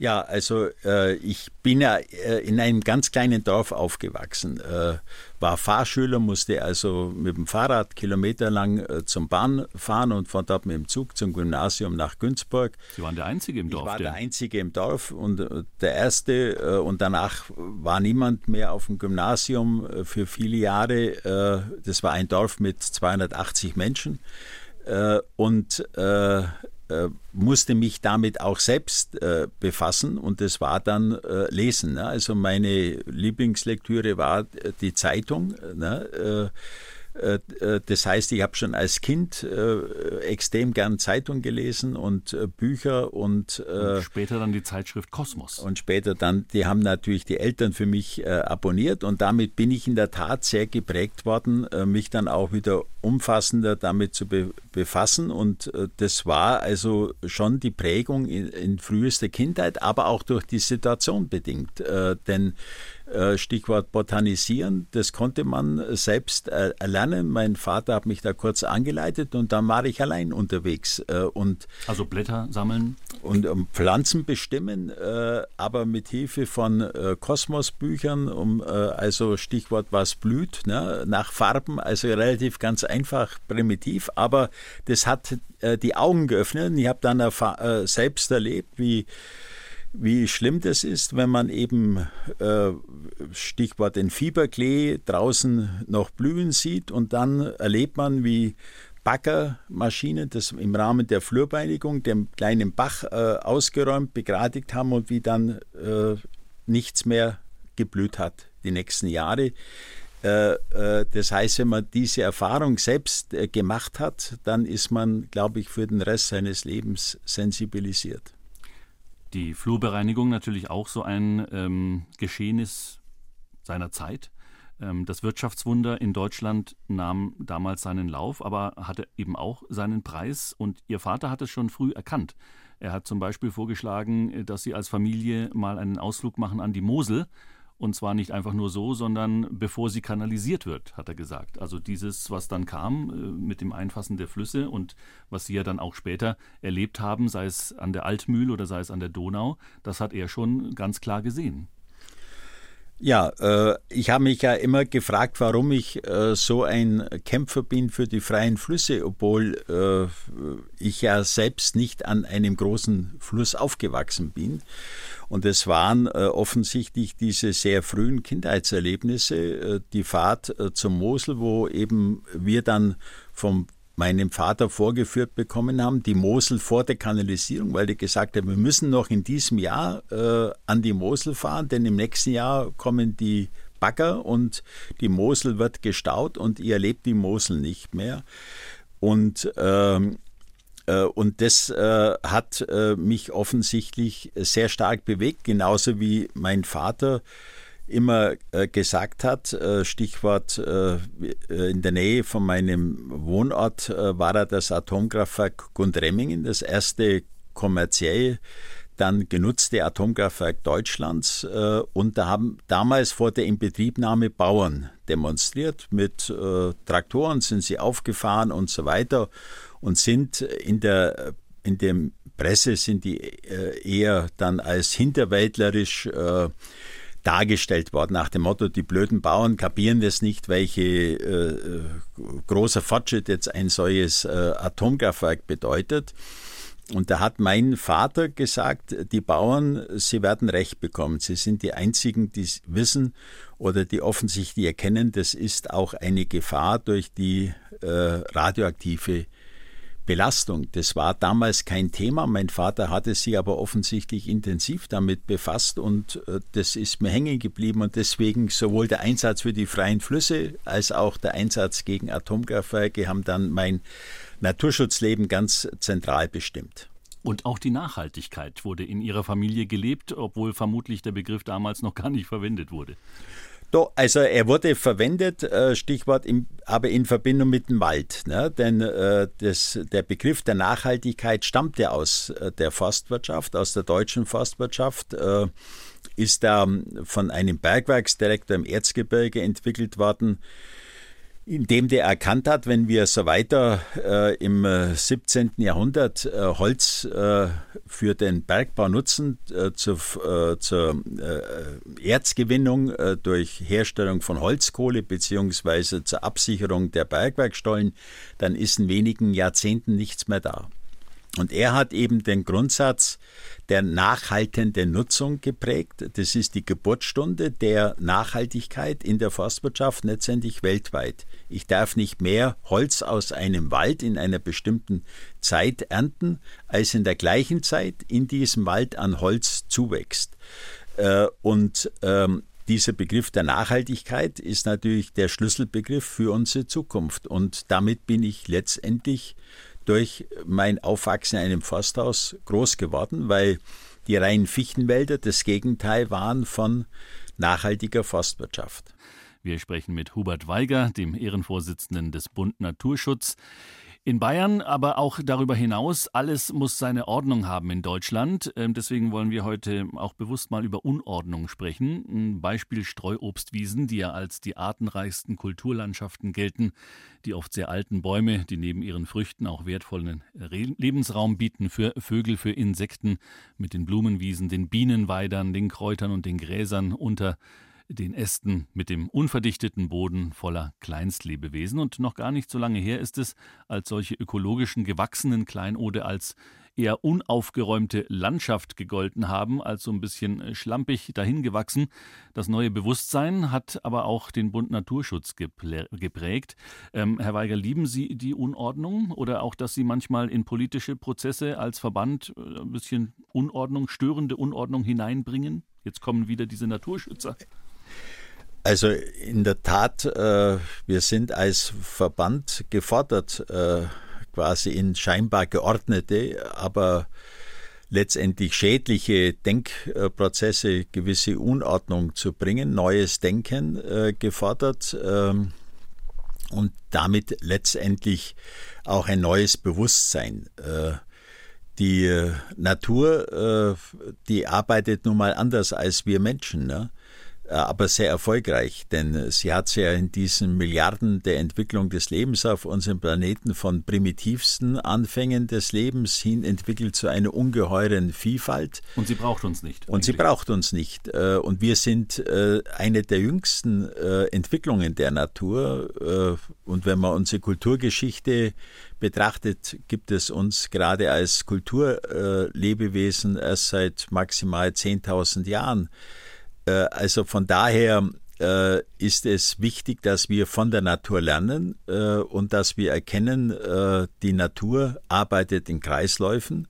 Ja, also äh, ich bin ja äh, in einem ganz kleinen Dorf aufgewachsen, äh, war Fahrschüler, musste also mit dem Fahrrad kilometerlang äh, zum Bahn fahren und von dort mit dem Zug zum Gymnasium nach Günzburg. Sie waren der Einzige im Dorf? Ich war der Einzige im Dorf und äh, der Erste äh, und danach war niemand mehr auf dem Gymnasium für viele Jahre. das war ein Dorf mit 280 Menschen und äh, musste mich damit auch selbst äh, befassen und das war dann äh, Lesen. Ne? Also meine Lieblingslektüre war äh, die Zeitung. Ne? Äh, äh, das heißt, ich habe schon als Kind äh, extrem gern Zeitung gelesen und Bücher und, und, später dann die Zeitschrift Kosmos. Und später dann, die haben natürlich die Eltern für mich abonniert und damit bin ich in der Tat sehr geprägt worden, mich dann auch wieder umfassender damit zu be befassen und das war also schon die Prägung in, in frühester Kindheit, aber auch durch die Situation bedingt, denn Stichwort Botanisieren, das konnte man selbst äh, erlernen. Mein Vater hat mich da kurz angeleitet und dann war ich allein unterwegs. Äh, und also Blätter sammeln? Und um Pflanzen bestimmen, aber mit Hilfe von Kosmosbüchern, um also Stichwort was blüht, ne, nach Farben, also relativ ganz einfach, primitiv, aber das hat die Augen geöffnet. Ich habe dann selbst erlebt, wie wie schlimm das ist, wenn man eben, äh, Stichwort den Fieberklee, draußen noch blühen sieht und dann erlebt man, wie Baggermaschinen das im Rahmen der Flurbeinigung den kleinen Bach äh, ausgeräumt, begradigt haben und wie dann äh, nichts mehr geblüht hat die nächsten Jahre. Das heißt, wenn man diese Erfahrung selbst gemacht hat, dann ist man, glaube ich, für den Rest seines Lebens sensibilisiert. Die Flurbereinigung natürlich auch so ein ähm, Geschehnis seiner Zeit. Ähm, das Wirtschaftswunder in Deutschland nahm damals seinen Lauf, aber hatte eben auch seinen Preis. Und Ihr Vater hat es schon früh erkannt. Er hat zum Beispiel vorgeschlagen, dass Sie als Familie mal einen Ausflug machen an die Mosel. Und zwar nicht einfach nur so, sondern bevor sie kanalisiert wird, hat er gesagt. Also dieses, was dann kam äh, mit dem Einfassen der Flüsse und was Sie ja dann auch später erlebt haben, sei es an der Altmühl oder sei es an der Donau, das hat er schon ganz klar gesehen. Ja, äh, ich habe mich ja immer gefragt, warum ich äh, so ein Kämpfer bin für die freien Flüsse, obwohl äh, ich ja selbst nicht an einem großen Fluss aufgewachsen bin. Und es waren äh, offensichtlich diese sehr frühen Kindheitserlebnisse, äh, die Fahrt äh, zum Mosel, wo eben wir dann vom meinem Vater vorgeführt bekommen haben, die Mosel vor der Kanalisierung, weil die gesagt haben, wir müssen noch in diesem Jahr äh, an die Mosel fahren, denn im nächsten Jahr kommen die Bagger und die Mosel wird gestaut und ihr erlebt die Mosel nicht mehr. Und ähm, äh, und das äh, hat äh, mich offensichtlich sehr stark bewegt, genauso wie mein Vater immer äh, gesagt hat, äh, Stichwort äh, in der Nähe von meinem Wohnort war er das Atomkraftwerk Gundremmingen, das erste kommerziell dann genutzte Atomkraftwerk Deutschlands. Und da haben damals vor der Inbetriebnahme Bauern demonstriert. Mit Traktoren sind sie aufgefahren und so weiter und sind in der in dem Presse sind die eher dann als hinterwäldlerisch äh, dargestellt worden, nach dem Motto, die blöden Bauern kapieren das nicht, welche äh, äh, großer Fortschritt jetzt ein solches äh, Atomkraftwerk bedeutet. Und da hat mein Vater gesagt, die Bauern, sie werden Recht bekommen. Sie sind die Einzigen, die wissen oder die offensichtlich erkennen, das ist auch eine Gefahr durch die äh, radioaktive Belastung. Das war damals kein Thema. Mein Vater hatte sich aber offensichtlich intensiv damit befasst und äh, das ist mir hängen geblieben und deswegen sowohl der Einsatz für die freien Flüsse als auch der Einsatz gegen Atomkraftwerke haben dann mein Naturschutzleben ganz zentral bestimmt. Und auch die Nachhaltigkeit wurde in Ihrer Familie gelebt, obwohl vermutlich der Begriff damals noch gar nicht verwendet wurde. Do, also er wurde verwendet, äh, Stichwort, im, aber in Verbindung mit dem Wald. Ne? Denn äh, das, der Begriff der Nachhaltigkeit stammt ja aus äh, der Forstwirtschaft, aus der deutschen Forstwirtschaft, äh, ist da von einem Bergwerksdirektor im Erzgebirge entwickelt worden indem der erkannt hat, wenn wir so weiter äh, im 17. Äh, Jahrhundert äh, Holz äh, für den Bergbau nutzen, äh, zu, äh, zur Erzgewinnung durch Herstellung von Holzkohle beziehungsweise zur Absicherung der Bergwerkstollen, dann ist in wenigen Jahrzehnten nichts mehr da. Und er hat eben den Grundsatz der nachhaltenden Nutzung geprägt. Das ist die Geburtsstunde der Nachhaltigkeit in der Forstwirtschaft letztendlich weltweit. Ich darf nicht mehr Holz aus einem Wald in einer bestimmten Zeit ernten, als in der gleichen Zeit in diesem Wald an Holz zuwächst. Äh, und ähm, dieser Begriff der Nachhaltigkeit ist natürlich der Schlüsselbegriff für unsere Zukunft. Und damit bin ich letztendlich durch mein Aufwachsen in einem Forsthaus groß geworden, weil die reinen Fichtenwälder das Gegenteil waren von nachhaltiger Forstwirtschaft. Wir sprechen mit Hubert Weiger, dem Ehrenvorsitzenden des Bund Naturschutz. In Bayern, aber auch darüber hinaus, alles muss seine Ordnung haben in Deutschland. Ähm, deswegen wollen wir heute auch bewusst mal über Unordnung sprechen. Ein Beispiel Streuobstwiesen, die ja als die artenreichsten Kulturlandschaften gelten, die oft sehr alten Bäume, die neben ihren Früchten auch wertvollen Lebensraum bieten für Vögel, für Insekten, mit den Blumenwiesen, den Bienenweidern, den Kräutern und den Gräsern unter den Ästen mit dem unverdichteten Boden voller Kleinstlebewesen. Und noch gar nicht so lange her ist es, als solche ökologischen gewachsenen Kleinode als eher unaufgeräumte Landschaft gegolten haben, als so ein bisschen äh, schlampig dahingewachsen. Das neue Bewusstsein hat aber auch den Bund Naturschutz geprägt. Ähm, Herr Weiger, lieben Sie die Unordnung oder auch, dass Sie manchmal in politische Prozesse als Verband äh, ein bisschen Unordnung, störende Unordnung hineinbringen? Jetzt kommen wieder diese Naturschützer. Also in der Tat, äh, wir sind als Verband gefordert, äh, quasi in scheinbar geordnete, aber letztendlich schädliche Denkprozesse, gewisse Unordnung zu bringen, neues Denken äh, gefordert ähm, und damit letztendlich auch ein neues Bewusstsein. Äh, die äh, Natur, äh, die arbeitet nun mal anders als wir Menschen. Ne? Äh, aber sehr erfolgreich, denn sie hat sich ja in diesen Milliarden der Entwicklung des Lebens auf unserem Planeten von primitivsten Anfängen des Lebens hin entwickelt zu einer ungeheuren Vielfalt. Und sie braucht uns nicht. Und eigentlich. sie braucht uns nicht. Äh, und wir sind äh, eine der jüngsten Entwicklungen der Natur. Und wenn man unsere Kulturgeschichte betrachtet, gibt es uns gerade als Kulturlebewesen erst seit maximal 10.000 Jahren. Äh, also von daher äh, ist es wichtig, dass wir von der Natur lernen äh, und dass wir erkennen, die Natur arbeitet in Kreisläufen.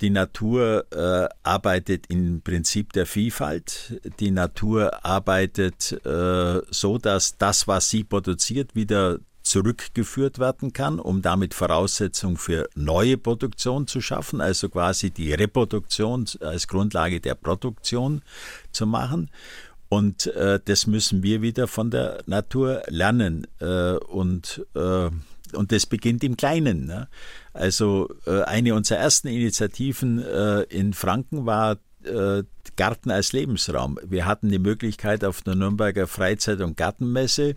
Die Natur äh, arbeitet im Prinzip der Vielfalt. Die Natur arbeitet äh, so, dass das, was sie produziert, wieder zurückgeführt werden kann, um damit Voraussetzungen für neue Produktion zu schaffen, also quasi die Reproduktion als Grundlage der Produktion zu machen. Und äh, das müssen wir wieder von der Natur lernen. Äh, und, äh, und das beginnt im Kleinen. Ne? Also äh, eine unserer ersten Initiativen äh, in Franken war äh, Garten als Lebensraum. Wir hatten die Möglichkeit auf der Nürnberger Freizeit- und Gartenmesse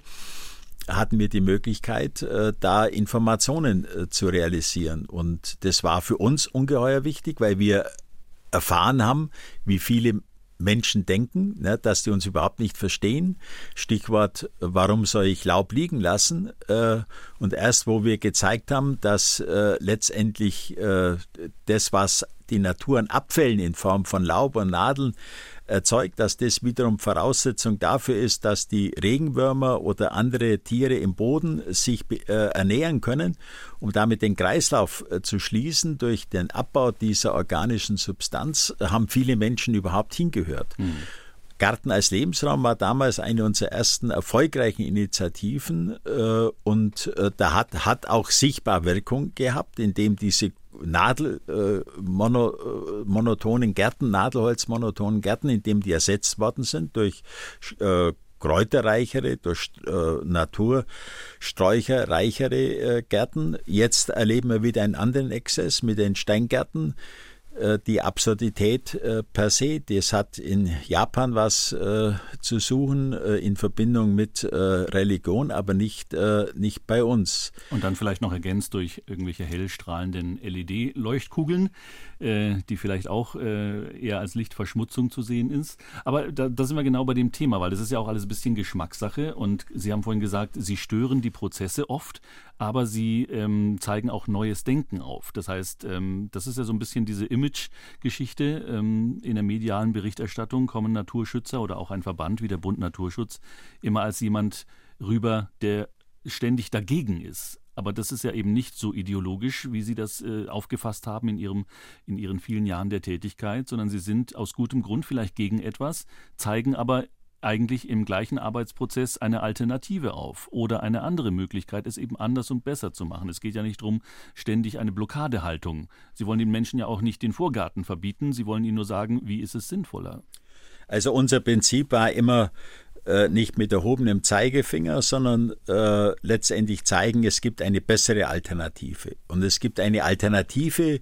hatten wir die Möglichkeit, äh, da Informationen äh, zu realisieren. Und das war für uns ungeheuer wichtig, weil wir erfahren haben, wie viele Menschen denken, ne, dass die uns überhaupt nicht verstehen. Stichwort, warum soll ich Laub liegen lassen? Äh, und erst, wo wir gezeigt haben, dass letztendlich das, was die Natur an Abfällen in Form von Laub und Nadeln erzeugt, dass das wiederum Voraussetzung dafür ist, dass die Regenwürmer oder andere Tiere im Boden sich äh, ernähren können, um damit den Kreislauf äh, zu schließen durch den Abbau dieser organischen Substanz, haben viele Menschen überhaupt hingehört. Mhm. Garten als Lebensraum war damals eine unserer ersten erfolgreichen Initiativen äh, und äh, da hat, hat auch sichtbar Wirkung gehabt, indem diese Nadel, äh, mono, äh, monotonen Gärten, Nadelholz-monotonen Gärten, indem die ersetzt worden sind durch äh, kräuterreichere, durch äh, natursträucherreichere äh, Gärten. Jetzt erleben wir wieder einen anderen Exzess mit den Steingärten die Absurdität äh, per se. Das hat in Japan was äh, zu suchen in Verbindung mit Religion, aber nicht, nicht bei uns. Und dann vielleicht noch ergänzt durch irgendwelche hellstrahlenden LED-Leuchtkugeln, die vielleicht auch eher als Lichtverschmutzung zu sehen ist. Aber da, da sind wir genau bei dem Thema, weil das ist ja auch alles ein bisschen Geschmackssache. Und Sie haben vorhin gesagt, Sie stören die Prozesse oft, aber Sie ähm, zeigen auch neues Denken auf. Das heißt, ähm, das ist ja so ein bisschen diese Image Image-Geschichte. Ähm, in der medialen Berichterstattung kommen Naturschützer oder auch ein Verband wie der Bund Naturschutz immer als jemand rüber, der ständig dagegen ist. Aber das ist ja eben nicht so ideologisch, wie Sie das äh, aufgefasst haben in, Ihrem, in Ihren vielen Jahren der Tätigkeit, sondern Sie sind aus gutem Grund vielleicht gegen etwas, zeigen aber eigentlich im gleichen Arbeitsprozess eine Alternative auf oder eine andere Möglichkeit, es eben anders und besser zu machen. Es geht ja nicht darum, ständig eine Blockadehaltung. Sie wollen den Menschen ja auch nicht den Vorgarten verbieten, Sie wollen ihnen nur sagen, wie ist es sinnvoller. Also unser Prinzip war immer, äh, nicht mit erhobenem Zeigefinger, sondern äh, letztendlich zeigen, es gibt eine bessere Alternative. Und es gibt eine Alternative,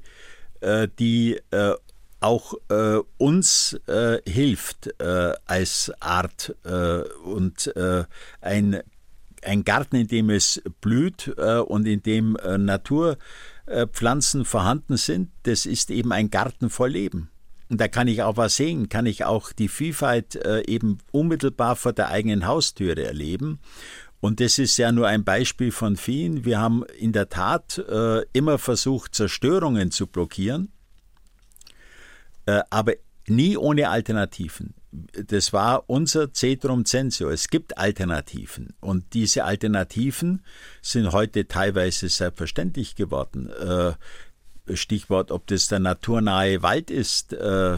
äh, die äh, auch äh, uns hilft als Art und ein, ein Garten, in dem es blüht und in dem Naturpflanzen vorhanden sind, das ist eben ein Garten voll Leben. Und da kann ich auch was sehen, kann ich auch die Vielfalt eben unmittelbar vor der eigenen Haustüre erleben. Und das ist ja nur ein Beispiel von vielen. Wir haben in der Tat immer versucht, Zerstörungen zu blockieren äh, aber nie ohne Alternativen. Das war unser Cetrum Censio. Es gibt Alternativen. Und diese Alternativen sind heute teilweise selbstverständlich geworden. Äh, Stichwort, ob das der naturnahe Wald ist, äh,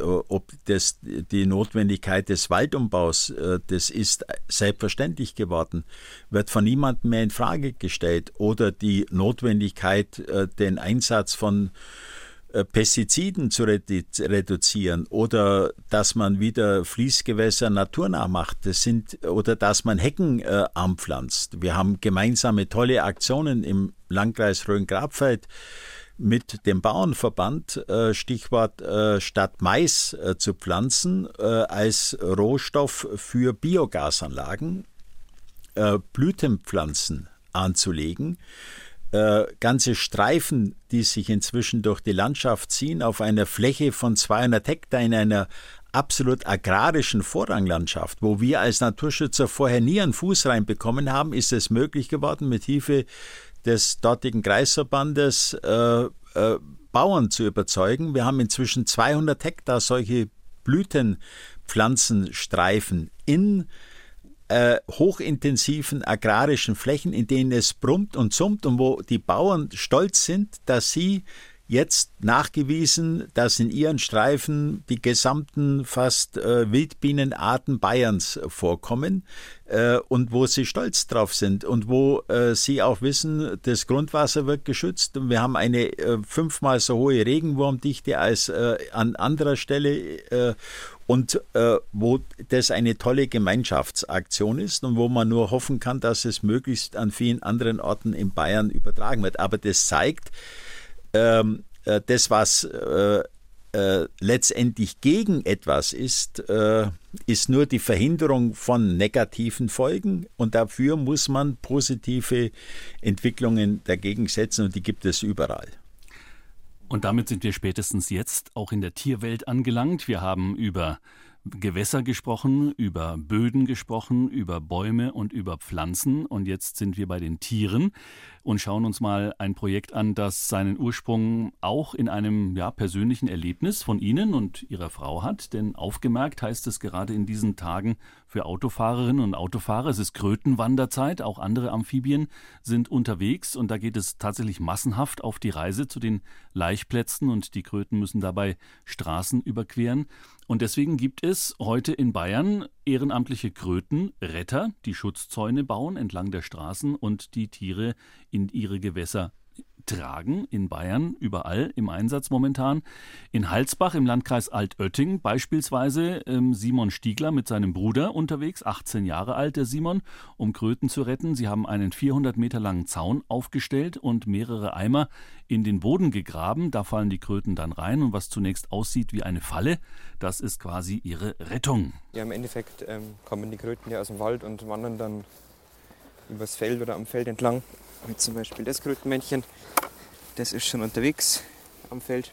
ob das die Notwendigkeit des Waldumbaus, das ist selbstverständlich geworden, wird von niemandem mehr in Frage gestellt. Oder die Notwendigkeit, den Einsatz von äh, Pestiziden zu reduzieren oder dass man wieder Fließgewässer naturnah macht. Das sind, oder dass man Hecken äh, anpflanzt. Wir haben gemeinsame tolle Aktionen im Landkreis Rhön-Grabfeld mit dem Bauernverband, äh, Stichwort äh, statt Mais äh, zu pflanzen, als Rohstoff für Biogasanlagen, Blütenpflanzen anzulegen. ganze Streifen, die sich inzwischen durch die Landschaft ziehen, auf einer Fläche von 200 Hektar in einer absolut agrarischen Vorranglandschaft, wo wir als Naturschützer vorher nie einen Fuß reinbekommen haben, ist es möglich geworden, mit Hilfe des dortigen Kreisverbandes äh, äh, Bauern zu überzeugen. Wir haben inzwischen 200 Hektar solche Blütenpflanzenstreifen in äh, hochintensiven agrarischen Flächen, in denen es brummt und summt und wo die Bauern stolz sind, dass sie jetzt nachgewiesen, dass in ihren Streifen die gesamten fast äh, Wildbienenarten Bayerns vorkommen äh, und wo sie stolz drauf sind und wo äh, sie auch wissen, das Grundwasser wird geschützt. Wir haben eine äh, fünfmal so hohe Regenwurmdichte als äh, an anderer Stelle äh, und wo das eine tolle Gemeinschaftsaktion ist und wo man nur hoffen kann, dass es möglichst an vielen anderen Orten in Bayern übertragen wird. Aber das zeigt, ähm, äh, das, was äh, äh, letztendlich gegen etwas ist, äh, ist nur die Verhinderung von negativen Folgen und dafür muss man positive Entwicklungen dagegen setzen und die gibt es überall. Und damit sind wir spätestens jetzt auch in der Tierwelt angelangt. Wir haben über Gewässer gesprochen, über Böden gesprochen, über Bäume und über Pflanzen. Und jetzt sind wir bei den Tieren und schauen uns mal ein Projekt an, das seinen Ursprung auch in einem ja, persönlichen Erlebnis von Ihnen und Ihrer Frau hat. Denn aufgemerkt heißt es gerade in diesen Tagen für Autofahrerinnen und Autofahrer, es ist Krötenwanderzeit, auch andere Amphibien sind unterwegs und da geht es tatsächlich massenhaft auf die Reise zu den Laichplätzen und die Kröten müssen dabei Straßen überqueren. Und deswegen gibt es heute in Bayern ehrenamtliche Krötenretter, die Schutzzäune bauen entlang der Straßen und die Tiere in ihre Gewässer tragen in Bayern, überall im Einsatz momentan. In Halsbach im Landkreis Altötting beispielsweise ähm, Simon Stiegler mit seinem Bruder unterwegs, 18 Jahre alt der Simon, um Kröten zu retten. Sie haben einen 400 Meter langen Zaun aufgestellt und mehrere Eimer in den Boden gegraben. Da fallen die Kröten dann rein und was zunächst aussieht wie eine Falle, das ist quasi ihre Rettung. Ja, im Endeffekt ähm, kommen die Kröten ja aus dem Wald und wandern dann übers Feld oder am Feld entlang wie zum Beispiel das Krötenmännchen. Das ist schon unterwegs am Feld.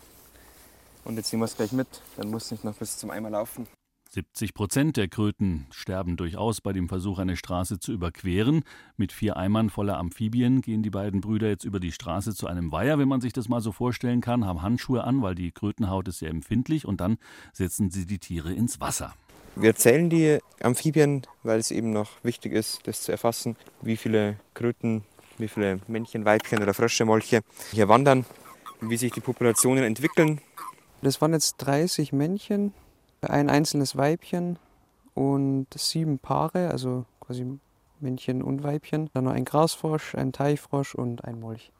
Und jetzt nehmen wir es gleich mit. Dann muss es nicht noch bis zum Eimer laufen. 70 Prozent der Kröten sterben durchaus bei dem Versuch, eine Straße zu überqueren. Mit vier Eimern voller Amphibien gehen die beiden Brüder jetzt über die Straße zu einem Weiher, wenn man sich das mal so vorstellen kann, haben Handschuhe an, weil die Krötenhaut ist sehr empfindlich und dann setzen sie die Tiere ins Wasser. Wir zählen die Amphibien, weil es eben noch wichtig ist, das zu erfassen, wie viele Kröten wie viele Männchen, Weibchen oder Frösche, Molche hier wandern, wie sich die Populationen entwickeln. Das waren jetzt 30 Männchen, ein einzelnes Weibchen und sieben Paare, also quasi Männchen und Weibchen. Dann noch ein Grasfrosch, ein Teichfrosch und ein Molch.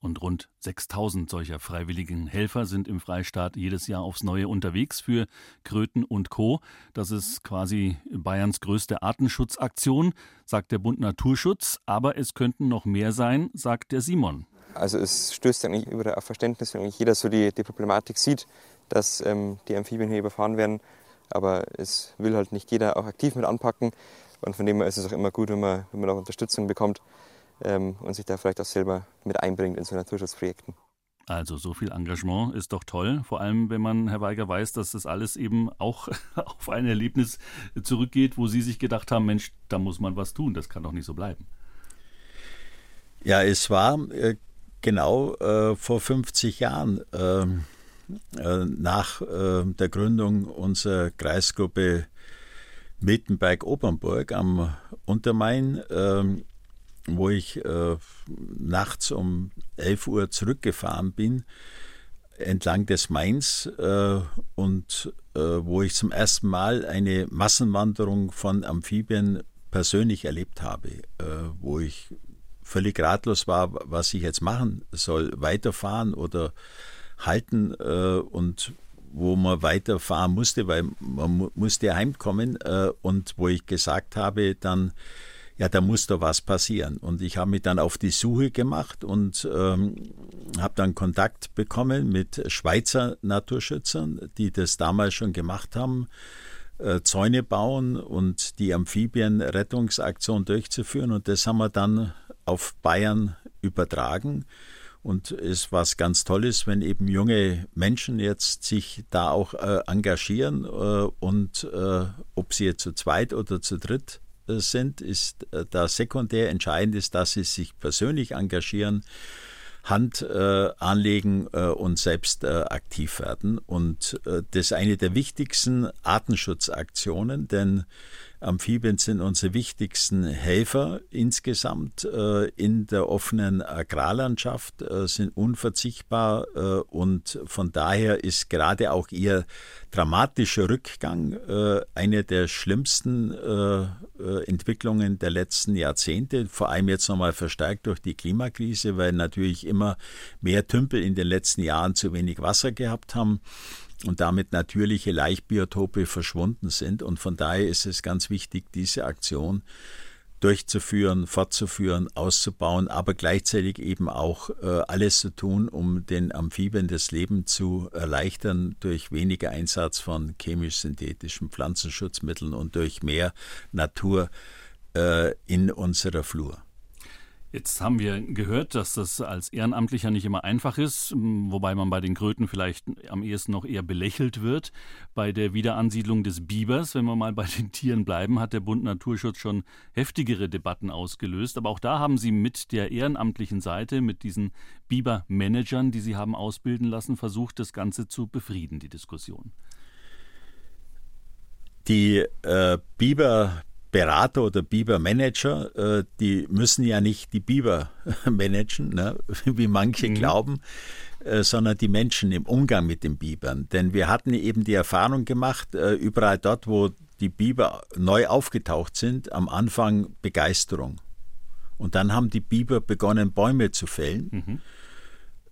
Und rund 6000 solcher freiwilligen Helfer sind im Freistaat jedes Jahr aufs Neue unterwegs für Kröten und Co. Das ist quasi Bayerns größte Artenschutzaktion, sagt der Bund Naturschutz. Aber es könnten noch mehr sein, sagt der Simon. Also es stößt eigentlich über auf Verständnis, wenn eigentlich jeder so die, die Problematik sieht, dass ähm, die Amphibien hier überfahren werden. Aber es will halt nicht jeder auch aktiv mit anpacken. Und von dem her ist es auch immer gut, wenn man, wenn man auch Unterstützung bekommt ähm, und sich da vielleicht auch selber mit einbringt in so Naturschutzprojekten. Also so viel Engagement ist doch toll, vor allem wenn man, Herr Weiger, weiß, dass das alles eben auch auf ein Erlebnis zurückgeht, wo Sie sich gedacht haben, Mensch, da muss man was tun, das kann doch nicht so bleiben. Ja, es war äh, genau äh, vor 50 Jahren ähm, äh, nach äh, der Gründung unserer Kreisgruppe Mittenberg-Obernburg am Untermain ähm, wo ich äh, nachts um 11 Uhr zurückgefahren bin, entlang des Mains äh, und äh, wo ich zum ersten Mal eine Massenwanderung von Amphibien persönlich erlebt habe, äh, wo ich völlig ratlos war, was ich jetzt machen soll, weiterfahren oder halten äh, und wo man weiterfahren musste, weil man musste heimkommen äh, und wo ich gesagt habe, dann ja, da muss doch was passieren. Und ich habe mich dann auf die Suche gemacht und ähm, habe dann Kontakt bekommen mit Schweizer Naturschützern, die das damals schon gemacht haben, äh, Zäune bauen und die Amphibienrettungsaktion durchzuführen. Und das haben wir dann auf Bayern übertragen. Und es was ganz Tolles, wenn eben junge Menschen jetzt sich da auch äh, engagieren äh, und äh, ob sie jetzt zu zweit oder zu dritt sind, ist äh, da sekundär entscheidend ist, dass sie sich persönlich engagieren, Hand äh, anlegen äh, und selbst äh, aktiv werden. Und äh, das ist eine der wichtigsten Artenschutzaktionen, denn Amphibien sind unsere wichtigsten Helfer insgesamt äh, in der offenen Agrarlandschaft, äh, sind unverzichtbar äh, und von daher ist gerade auch ihr dramatischer Rückgang äh, eine der schlimmsten äh, äh, Entwicklungen der letzten Jahrzehnte, vor allem jetzt nochmal verstärkt durch die Klimakrise, weil natürlich immer mehr Tümpel in den letzten Jahren zu wenig Wasser gehabt haben und damit natürliche Laichbiotope verschwunden sind. Und von daher ist es ganz wichtig, diese Aktion durchzuführen, fortzuführen, auszubauen, aber gleichzeitig eben auch äh, alles zu tun, um den Amphibien das Leben zu erleichtern durch weniger Einsatz von chemisch-synthetischen Pflanzenschutzmitteln und durch mehr Natur äh, in unserer Flur. Jetzt haben wir gehört, dass das als Ehrenamtlicher nicht immer einfach ist, wobei man bei den Kröten vielleicht am ehesten noch eher belächelt wird. Bei der Wiederansiedlung des Bibers, wenn wir mal bei den Tieren bleiben, hat der Bund Naturschutz schon heftigere Debatten ausgelöst. Aber auch da haben Sie mit der ehrenamtlichen Seite, mit diesen Biber-Managern, die Sie haben ausbilden lassen, versucht, das Ganze zu befrieden, die Diskussion. Die äh, Biber Berater oder Biber-Manager, äh, die müssen ja nicht die Biber managen, ne, wie manche mhm. glauben, äh, sondern die Menschen im Umgang mit den Bibern. Denn wir hatten eben die Erfahrung gemacht, äh, überall dort, wo die Biber neu aufgetaucht sind, am Anfang Begeisterung. Und dann haben die Biber begonnen, Bäume zu fällen.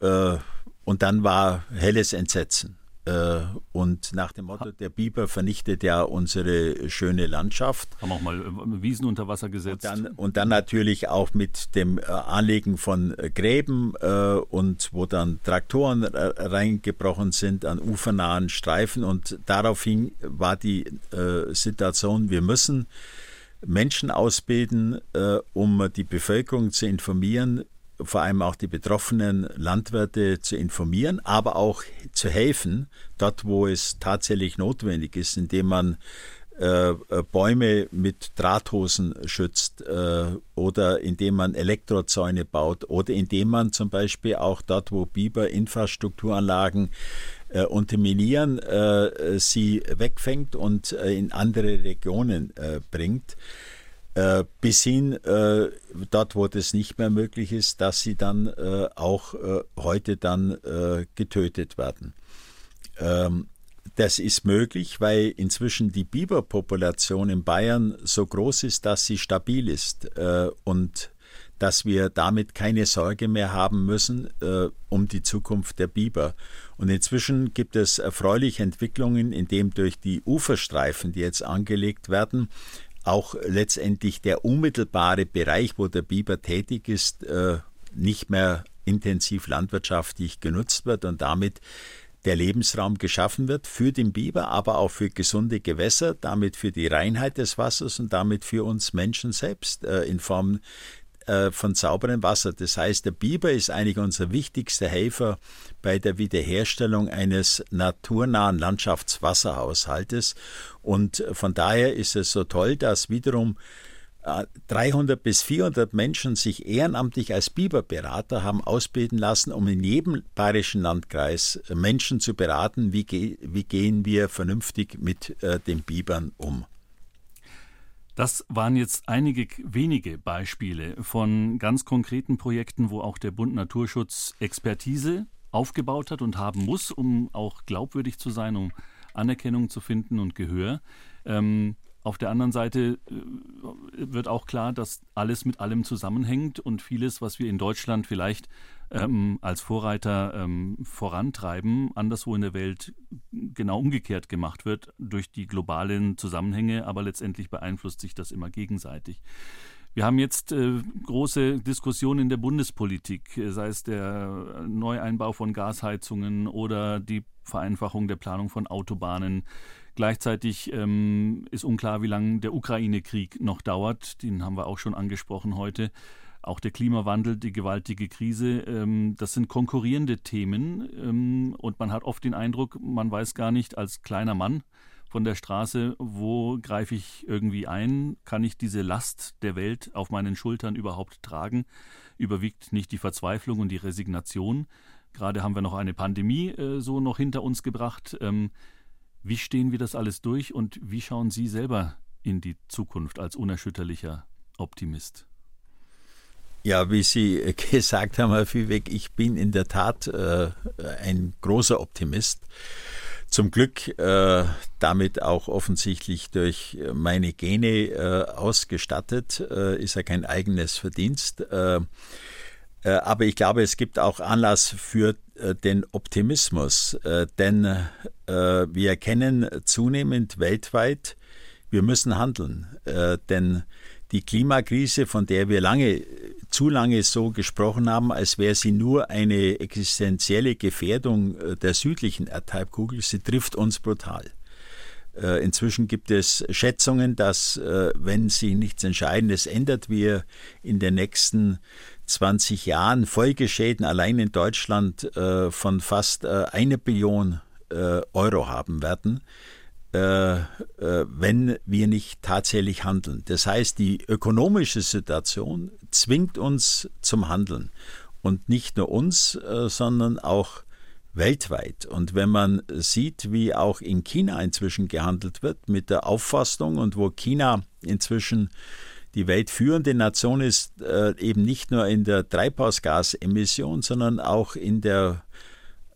Mhm. Und dann war helles Entsetzen. Äh, und nach dem Motto, der Biber vernichtet ja unsere schöne Landschaft. Haben auch mal äh, Wiesen unter Wasser gesetzt. Und dann, und dann natürlich auch mit dem äh, Anlegen von Gräben und wo dann Traktoren reingebrochen sind an ufernahen Streifen. Und daraufhin war die Situation, wir müssen Menschen ausbilden, um die Bevölkerung zu informieren, vor allem auch die betroffenen Landwirte zu informieren, aber auch zu helfen, dort wo es tatsächlich notwendig ist, indem man äh, äh, Bäume mit Drahthosen schützt äh, oder indem man Elektrozäune baut oder indem man zum Beispiel auch dort, wo Biber Infrastrukturanlagen äh, unterminieren, äh, sie wegfängt und äh, in andere Regionen bringt. Äh, bis hin äh, dort, wo das nicht mehr möglich ist, dass sie dann äh, auch äh, heute dann äh, getötet werden. Ähm, das ist möglich, weil inzwischen die Biberpopulation in Bayern so groß ist, dass sie stabil ist äh, und dass wir damit keine Sorge mehr haben müssen um die Zukunft der Biber. Und inzwischen gibt es erfreuliche Entwicklungen, indem durch die Uferstreifen, die jetzt angelegt werden, auch letztendlich der unmittelbare Bereich, wo der Biber tätig ist, äh, nicht mehr intensiv landwirtschaftlich genutzt wird und damit der Lebensraum geschaffen wird für den Biber, aber auch für gesunde Gewässer, damit für die Reinheit des Wassers und damit für uns Menschen selbst äh, in Form äh, von sauberem Wasser. Das heißt, der Biber ist eigentlich unser wichtigster Helfer bei der Wiederherstellung eines naturnahen Landschaftswasserhaushaltes. Und von daher ist es so toll, dass wiederum 300 äh, bis 400 Menschen sich ehrenamtlich als Biberberater haben ausbilden lassen, um in jedem bayerischen Landkreis Menschen zu beraten, wie, ge wie gehen wir vernünftig mit äh, den Bibern um. Das waren jetzt einige wenige Beispiele von ganz konkreten Projekten, wo auch der Bund Naturschutz Expertise aufgebaut hat und haben muss, um auch glaubwürdig zu sein, um Anerkennung zu finden und Gehör. Ähm, auf der anderen Seite äh, wird auch klar, dass alles mit allem zusammenhängt und vieles, was wir in Deutschland vielleicht ähm, als Vorreiter ähm, vorantreiben, anderswo in der Welt genau umgekehrt gemacht wird durch die globalen Zusammenhänge, aber letztendlich beeinflusst sich das immer gegenseitig. Wir haben jetzt äh, große Diskussionen in der Bundespolitik, äh, sei es der Neueinbau von Gasheizungen oder die Vereinfachung der Planung von Autobahnen. Gleichzeitig ähm, ist unklar, wie lange der Ukraine-Krieg noch dauert. Den haben wir auch schon angesprochen heute. Auch der Klimawandel, die gewaltige Krise, ähm, das sind konkurrierende Themen. Ähm, und man hat oft den Eindruck, man weiß gar nicht als kleiner Mann, von der Straße, wo greife ich irgendwie ein? Kann ich diese Last der Welt auf meinen Schultern überhaupt tragen? Überwiegt nicht die Verzweiflung und die Resignation? Gerade haben wir noch eine Pandemie äh, so noch hinter uns gebracht. Ähm, wie stehen wir das alles durch und wie schauen Sie selber in die Zukunft als unerschütterlicher Optimist? Ja, wie Sie gesagt haben, Herr Viehweg, ich bin in der Tat äh, ein großer Optimist. Zum Glück äh, damit auch offensichtlich durch meine Gene äh, ausgestattet, äh, ist ja kein eigenes Verdienst. Äh, äh, aber ich glaube, es gibt auch Anlass für den Optimismus, denn wir erkennen zunehmend weltweit, wir müssen handeln, denn die Klimakrise, von der wir lange zu lange so gesprochen haben, als wäre sie nur eine existenzielle Gefährdung äh, der südlichen Erdhalbkugel. Sie trifft uns brutal. Äh, inzwischen gibt es Schätzungen, dass, äh, wenn sich nichts Entscheidendes ändert, wir in den nächsten 20 Jahren Folgeschäden allein in Deutschland von fast eine Billion Euro haben werden. Äh, äh, wenn wir nicht tatsächlich handeln. Das heißt, die ökonomische Situation zwingt uns zum Handeln. Und nicht nur uns, äh, sondern auch weltweit. Und wenn man sieht, wie auch in China inzwischen gehandelt wird mit der Auffassung und wo China inzwischen die weltführende Nation ist, eben nicht nur in der Treibhausgasemission, sondern auch in der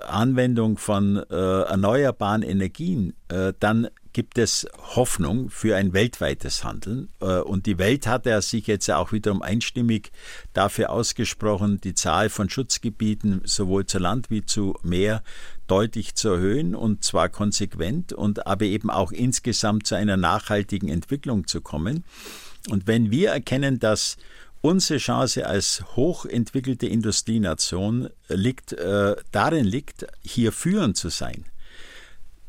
Anwendung von äh, erneuerbaren Energien, äh, dann gibt es Hoffnung für ein weltweites Handeln. Äh, und die Welt hat ja sich jetzt auch wiederum einstimmig dafür ausgesprochen, die Zahl von Schutzgebieten sowohl zu Land wie zu Meer deutlich zu erhöhen und zwar konsequent und aber eben auch insgesamt zu einer nachhaltigen Entwicklung zu kommen. Und wenn wir erkennen, dass Unsere Chance als hochentwickelte Industrienation liegt, äh, darin liegt, hier führend zu sein,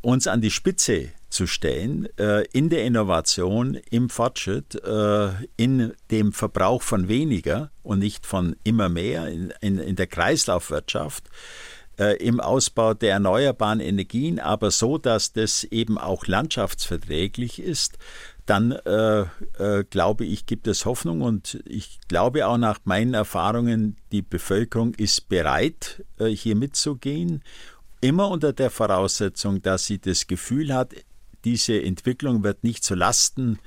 uns an die Spitze zu stellen äh, in der Innovation, im Fortschritt, äh, in dem Verbrauch von weniger und nicht von immer mehr, in, in, in der Kreislaufwirtschaft, äh, im Ausbau der erneuerbaren Energien, aber so, dass das eben auch landschaftsverträglich ist, dann äh, äh, glaube ich, gibt es Hoffnung und ich glaube auch nach meinen Erfahrungen, die Bevölkerung ist bereit, äh, hier mitzugehen, immer unter der Voraussetzung, dass sie das Gefühl hat, diese Entwicklung wird nicht zu Lasten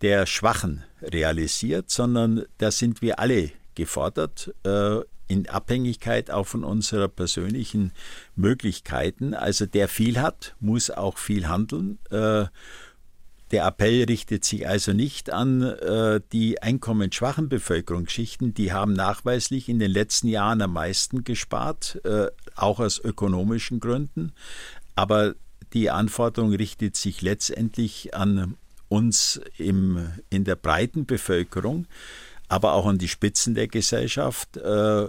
der Schwachen realisiert, sondern da sind wir alle gefordert, äh, in Abhängigkeit auch von unserer persönlichen Möglichkeiten. Also der viel hat, muss auch viel handeln. Der Appell richtet sich also nicht an äh, die einkommensschwachen Bevölkerungsschichten, die haben nachweislich in den letzten Jahren am meisten gespart, äh, auch aus ökonomischen Gründen. Aber die Anforderung richtet sich letztendlich an uns im, in der breiten Bevölkerung, aber auch an die Spitzen der Gesellschaft, äh,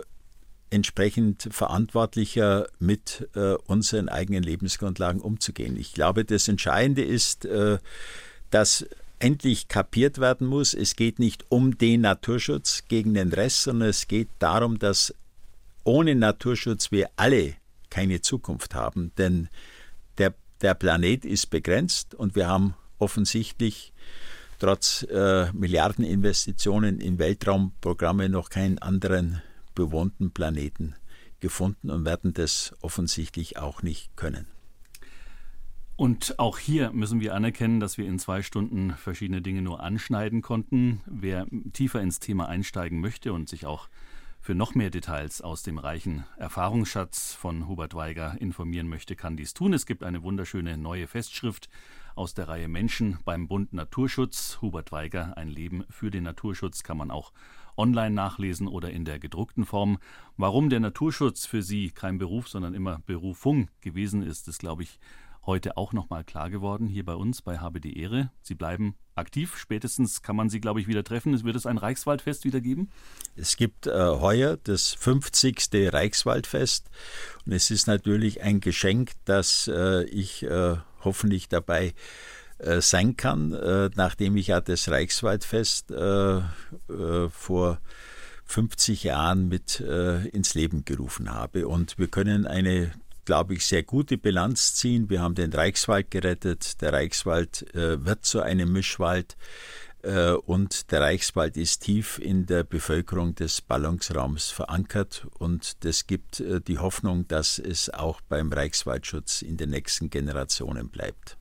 entsprechend verantwortlicher mit äh, unseren eigenen Lebensgrundlagen umzugehen. Ich glaube, das Entscheidende ist, äh, dass endlich kapiert werden muss, es geht nicht um den Naturschutz gegen den Rest, sondern es geht darum, dass ohne Naturschutz wir alle keine Zukunft haben. Denn der, der Planet ist begrenzt und wir haben offensichtlich trotz äh, Milliardeninvestitionen in Weltraumprogramme noch keinen anderen bewohnten Planeten gefunden und werden das offensichtlich auch nicht können. Und auch hier müssen wir anerkennen, dass wir in zwei Stunden verschiedene Dinge nur anschneiden konnten. Wer tiefer ins Thema einsteigen möchte und sich auch für noch mehr Details aus dem reichen Erfahrungsschatz von Hubert Weiger informieren möchte, kann dies tun. Es gibt eine wunderschöne neue Festschrift aus der Reihe Menschen beim Bund Naturschutz. Hubert Weiger, ein Leben für den Naturschutz, kann man auch online nachlesen oder in der gedruckten Form. Warum der Naturschutz für Sie kein Beruf, sondern immer Berufung gewesen ist, ist, glaube ich, heute auch nochmal klar geworden hier bei uns bei Habe die Ehre. Sie bleiben aktiv. Spätestens kann man Sie, glaube ich, wieder treffen. Es wird es ein Reichswaldfest wieder geben? Es gibt äh, heuer das 50. Reichswaldfest und es ist natürlich ein Geschenk, dass äh, ich äh, hoffentlich dabei sein kann, äh, nachdem ich ja das Reichswaldfest äh, vor 50 Jahren mit ins Leben gerufen habe. Und wir können eine glaube ich, sehr gute Bilanz ziehen. Wir haben den Reichswald gerettet. Der Reichswald äh, wird zu einem Mischwald. Äh, und der Reichswald ist tief in der Bevölkerung des Ballungsraums verankert. Und das gibt äh, die Hoffnung, dass es auch beim Reichswaldschutz in den nächsten Generationen bleibt.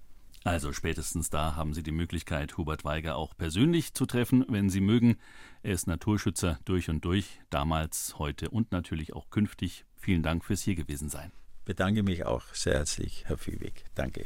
Also spätestens da haben Sie die Möglichkeit, Hubert Weiger auch persönlich zu treffen, wenn Sie mögen. Er ist Naturschützer durch und durch, damals, heute und natürlich auch künftig. Vielen Dank fürs hier gewesen sein bedanke mich auch sehr herzlich, Herr Füwig. Danke.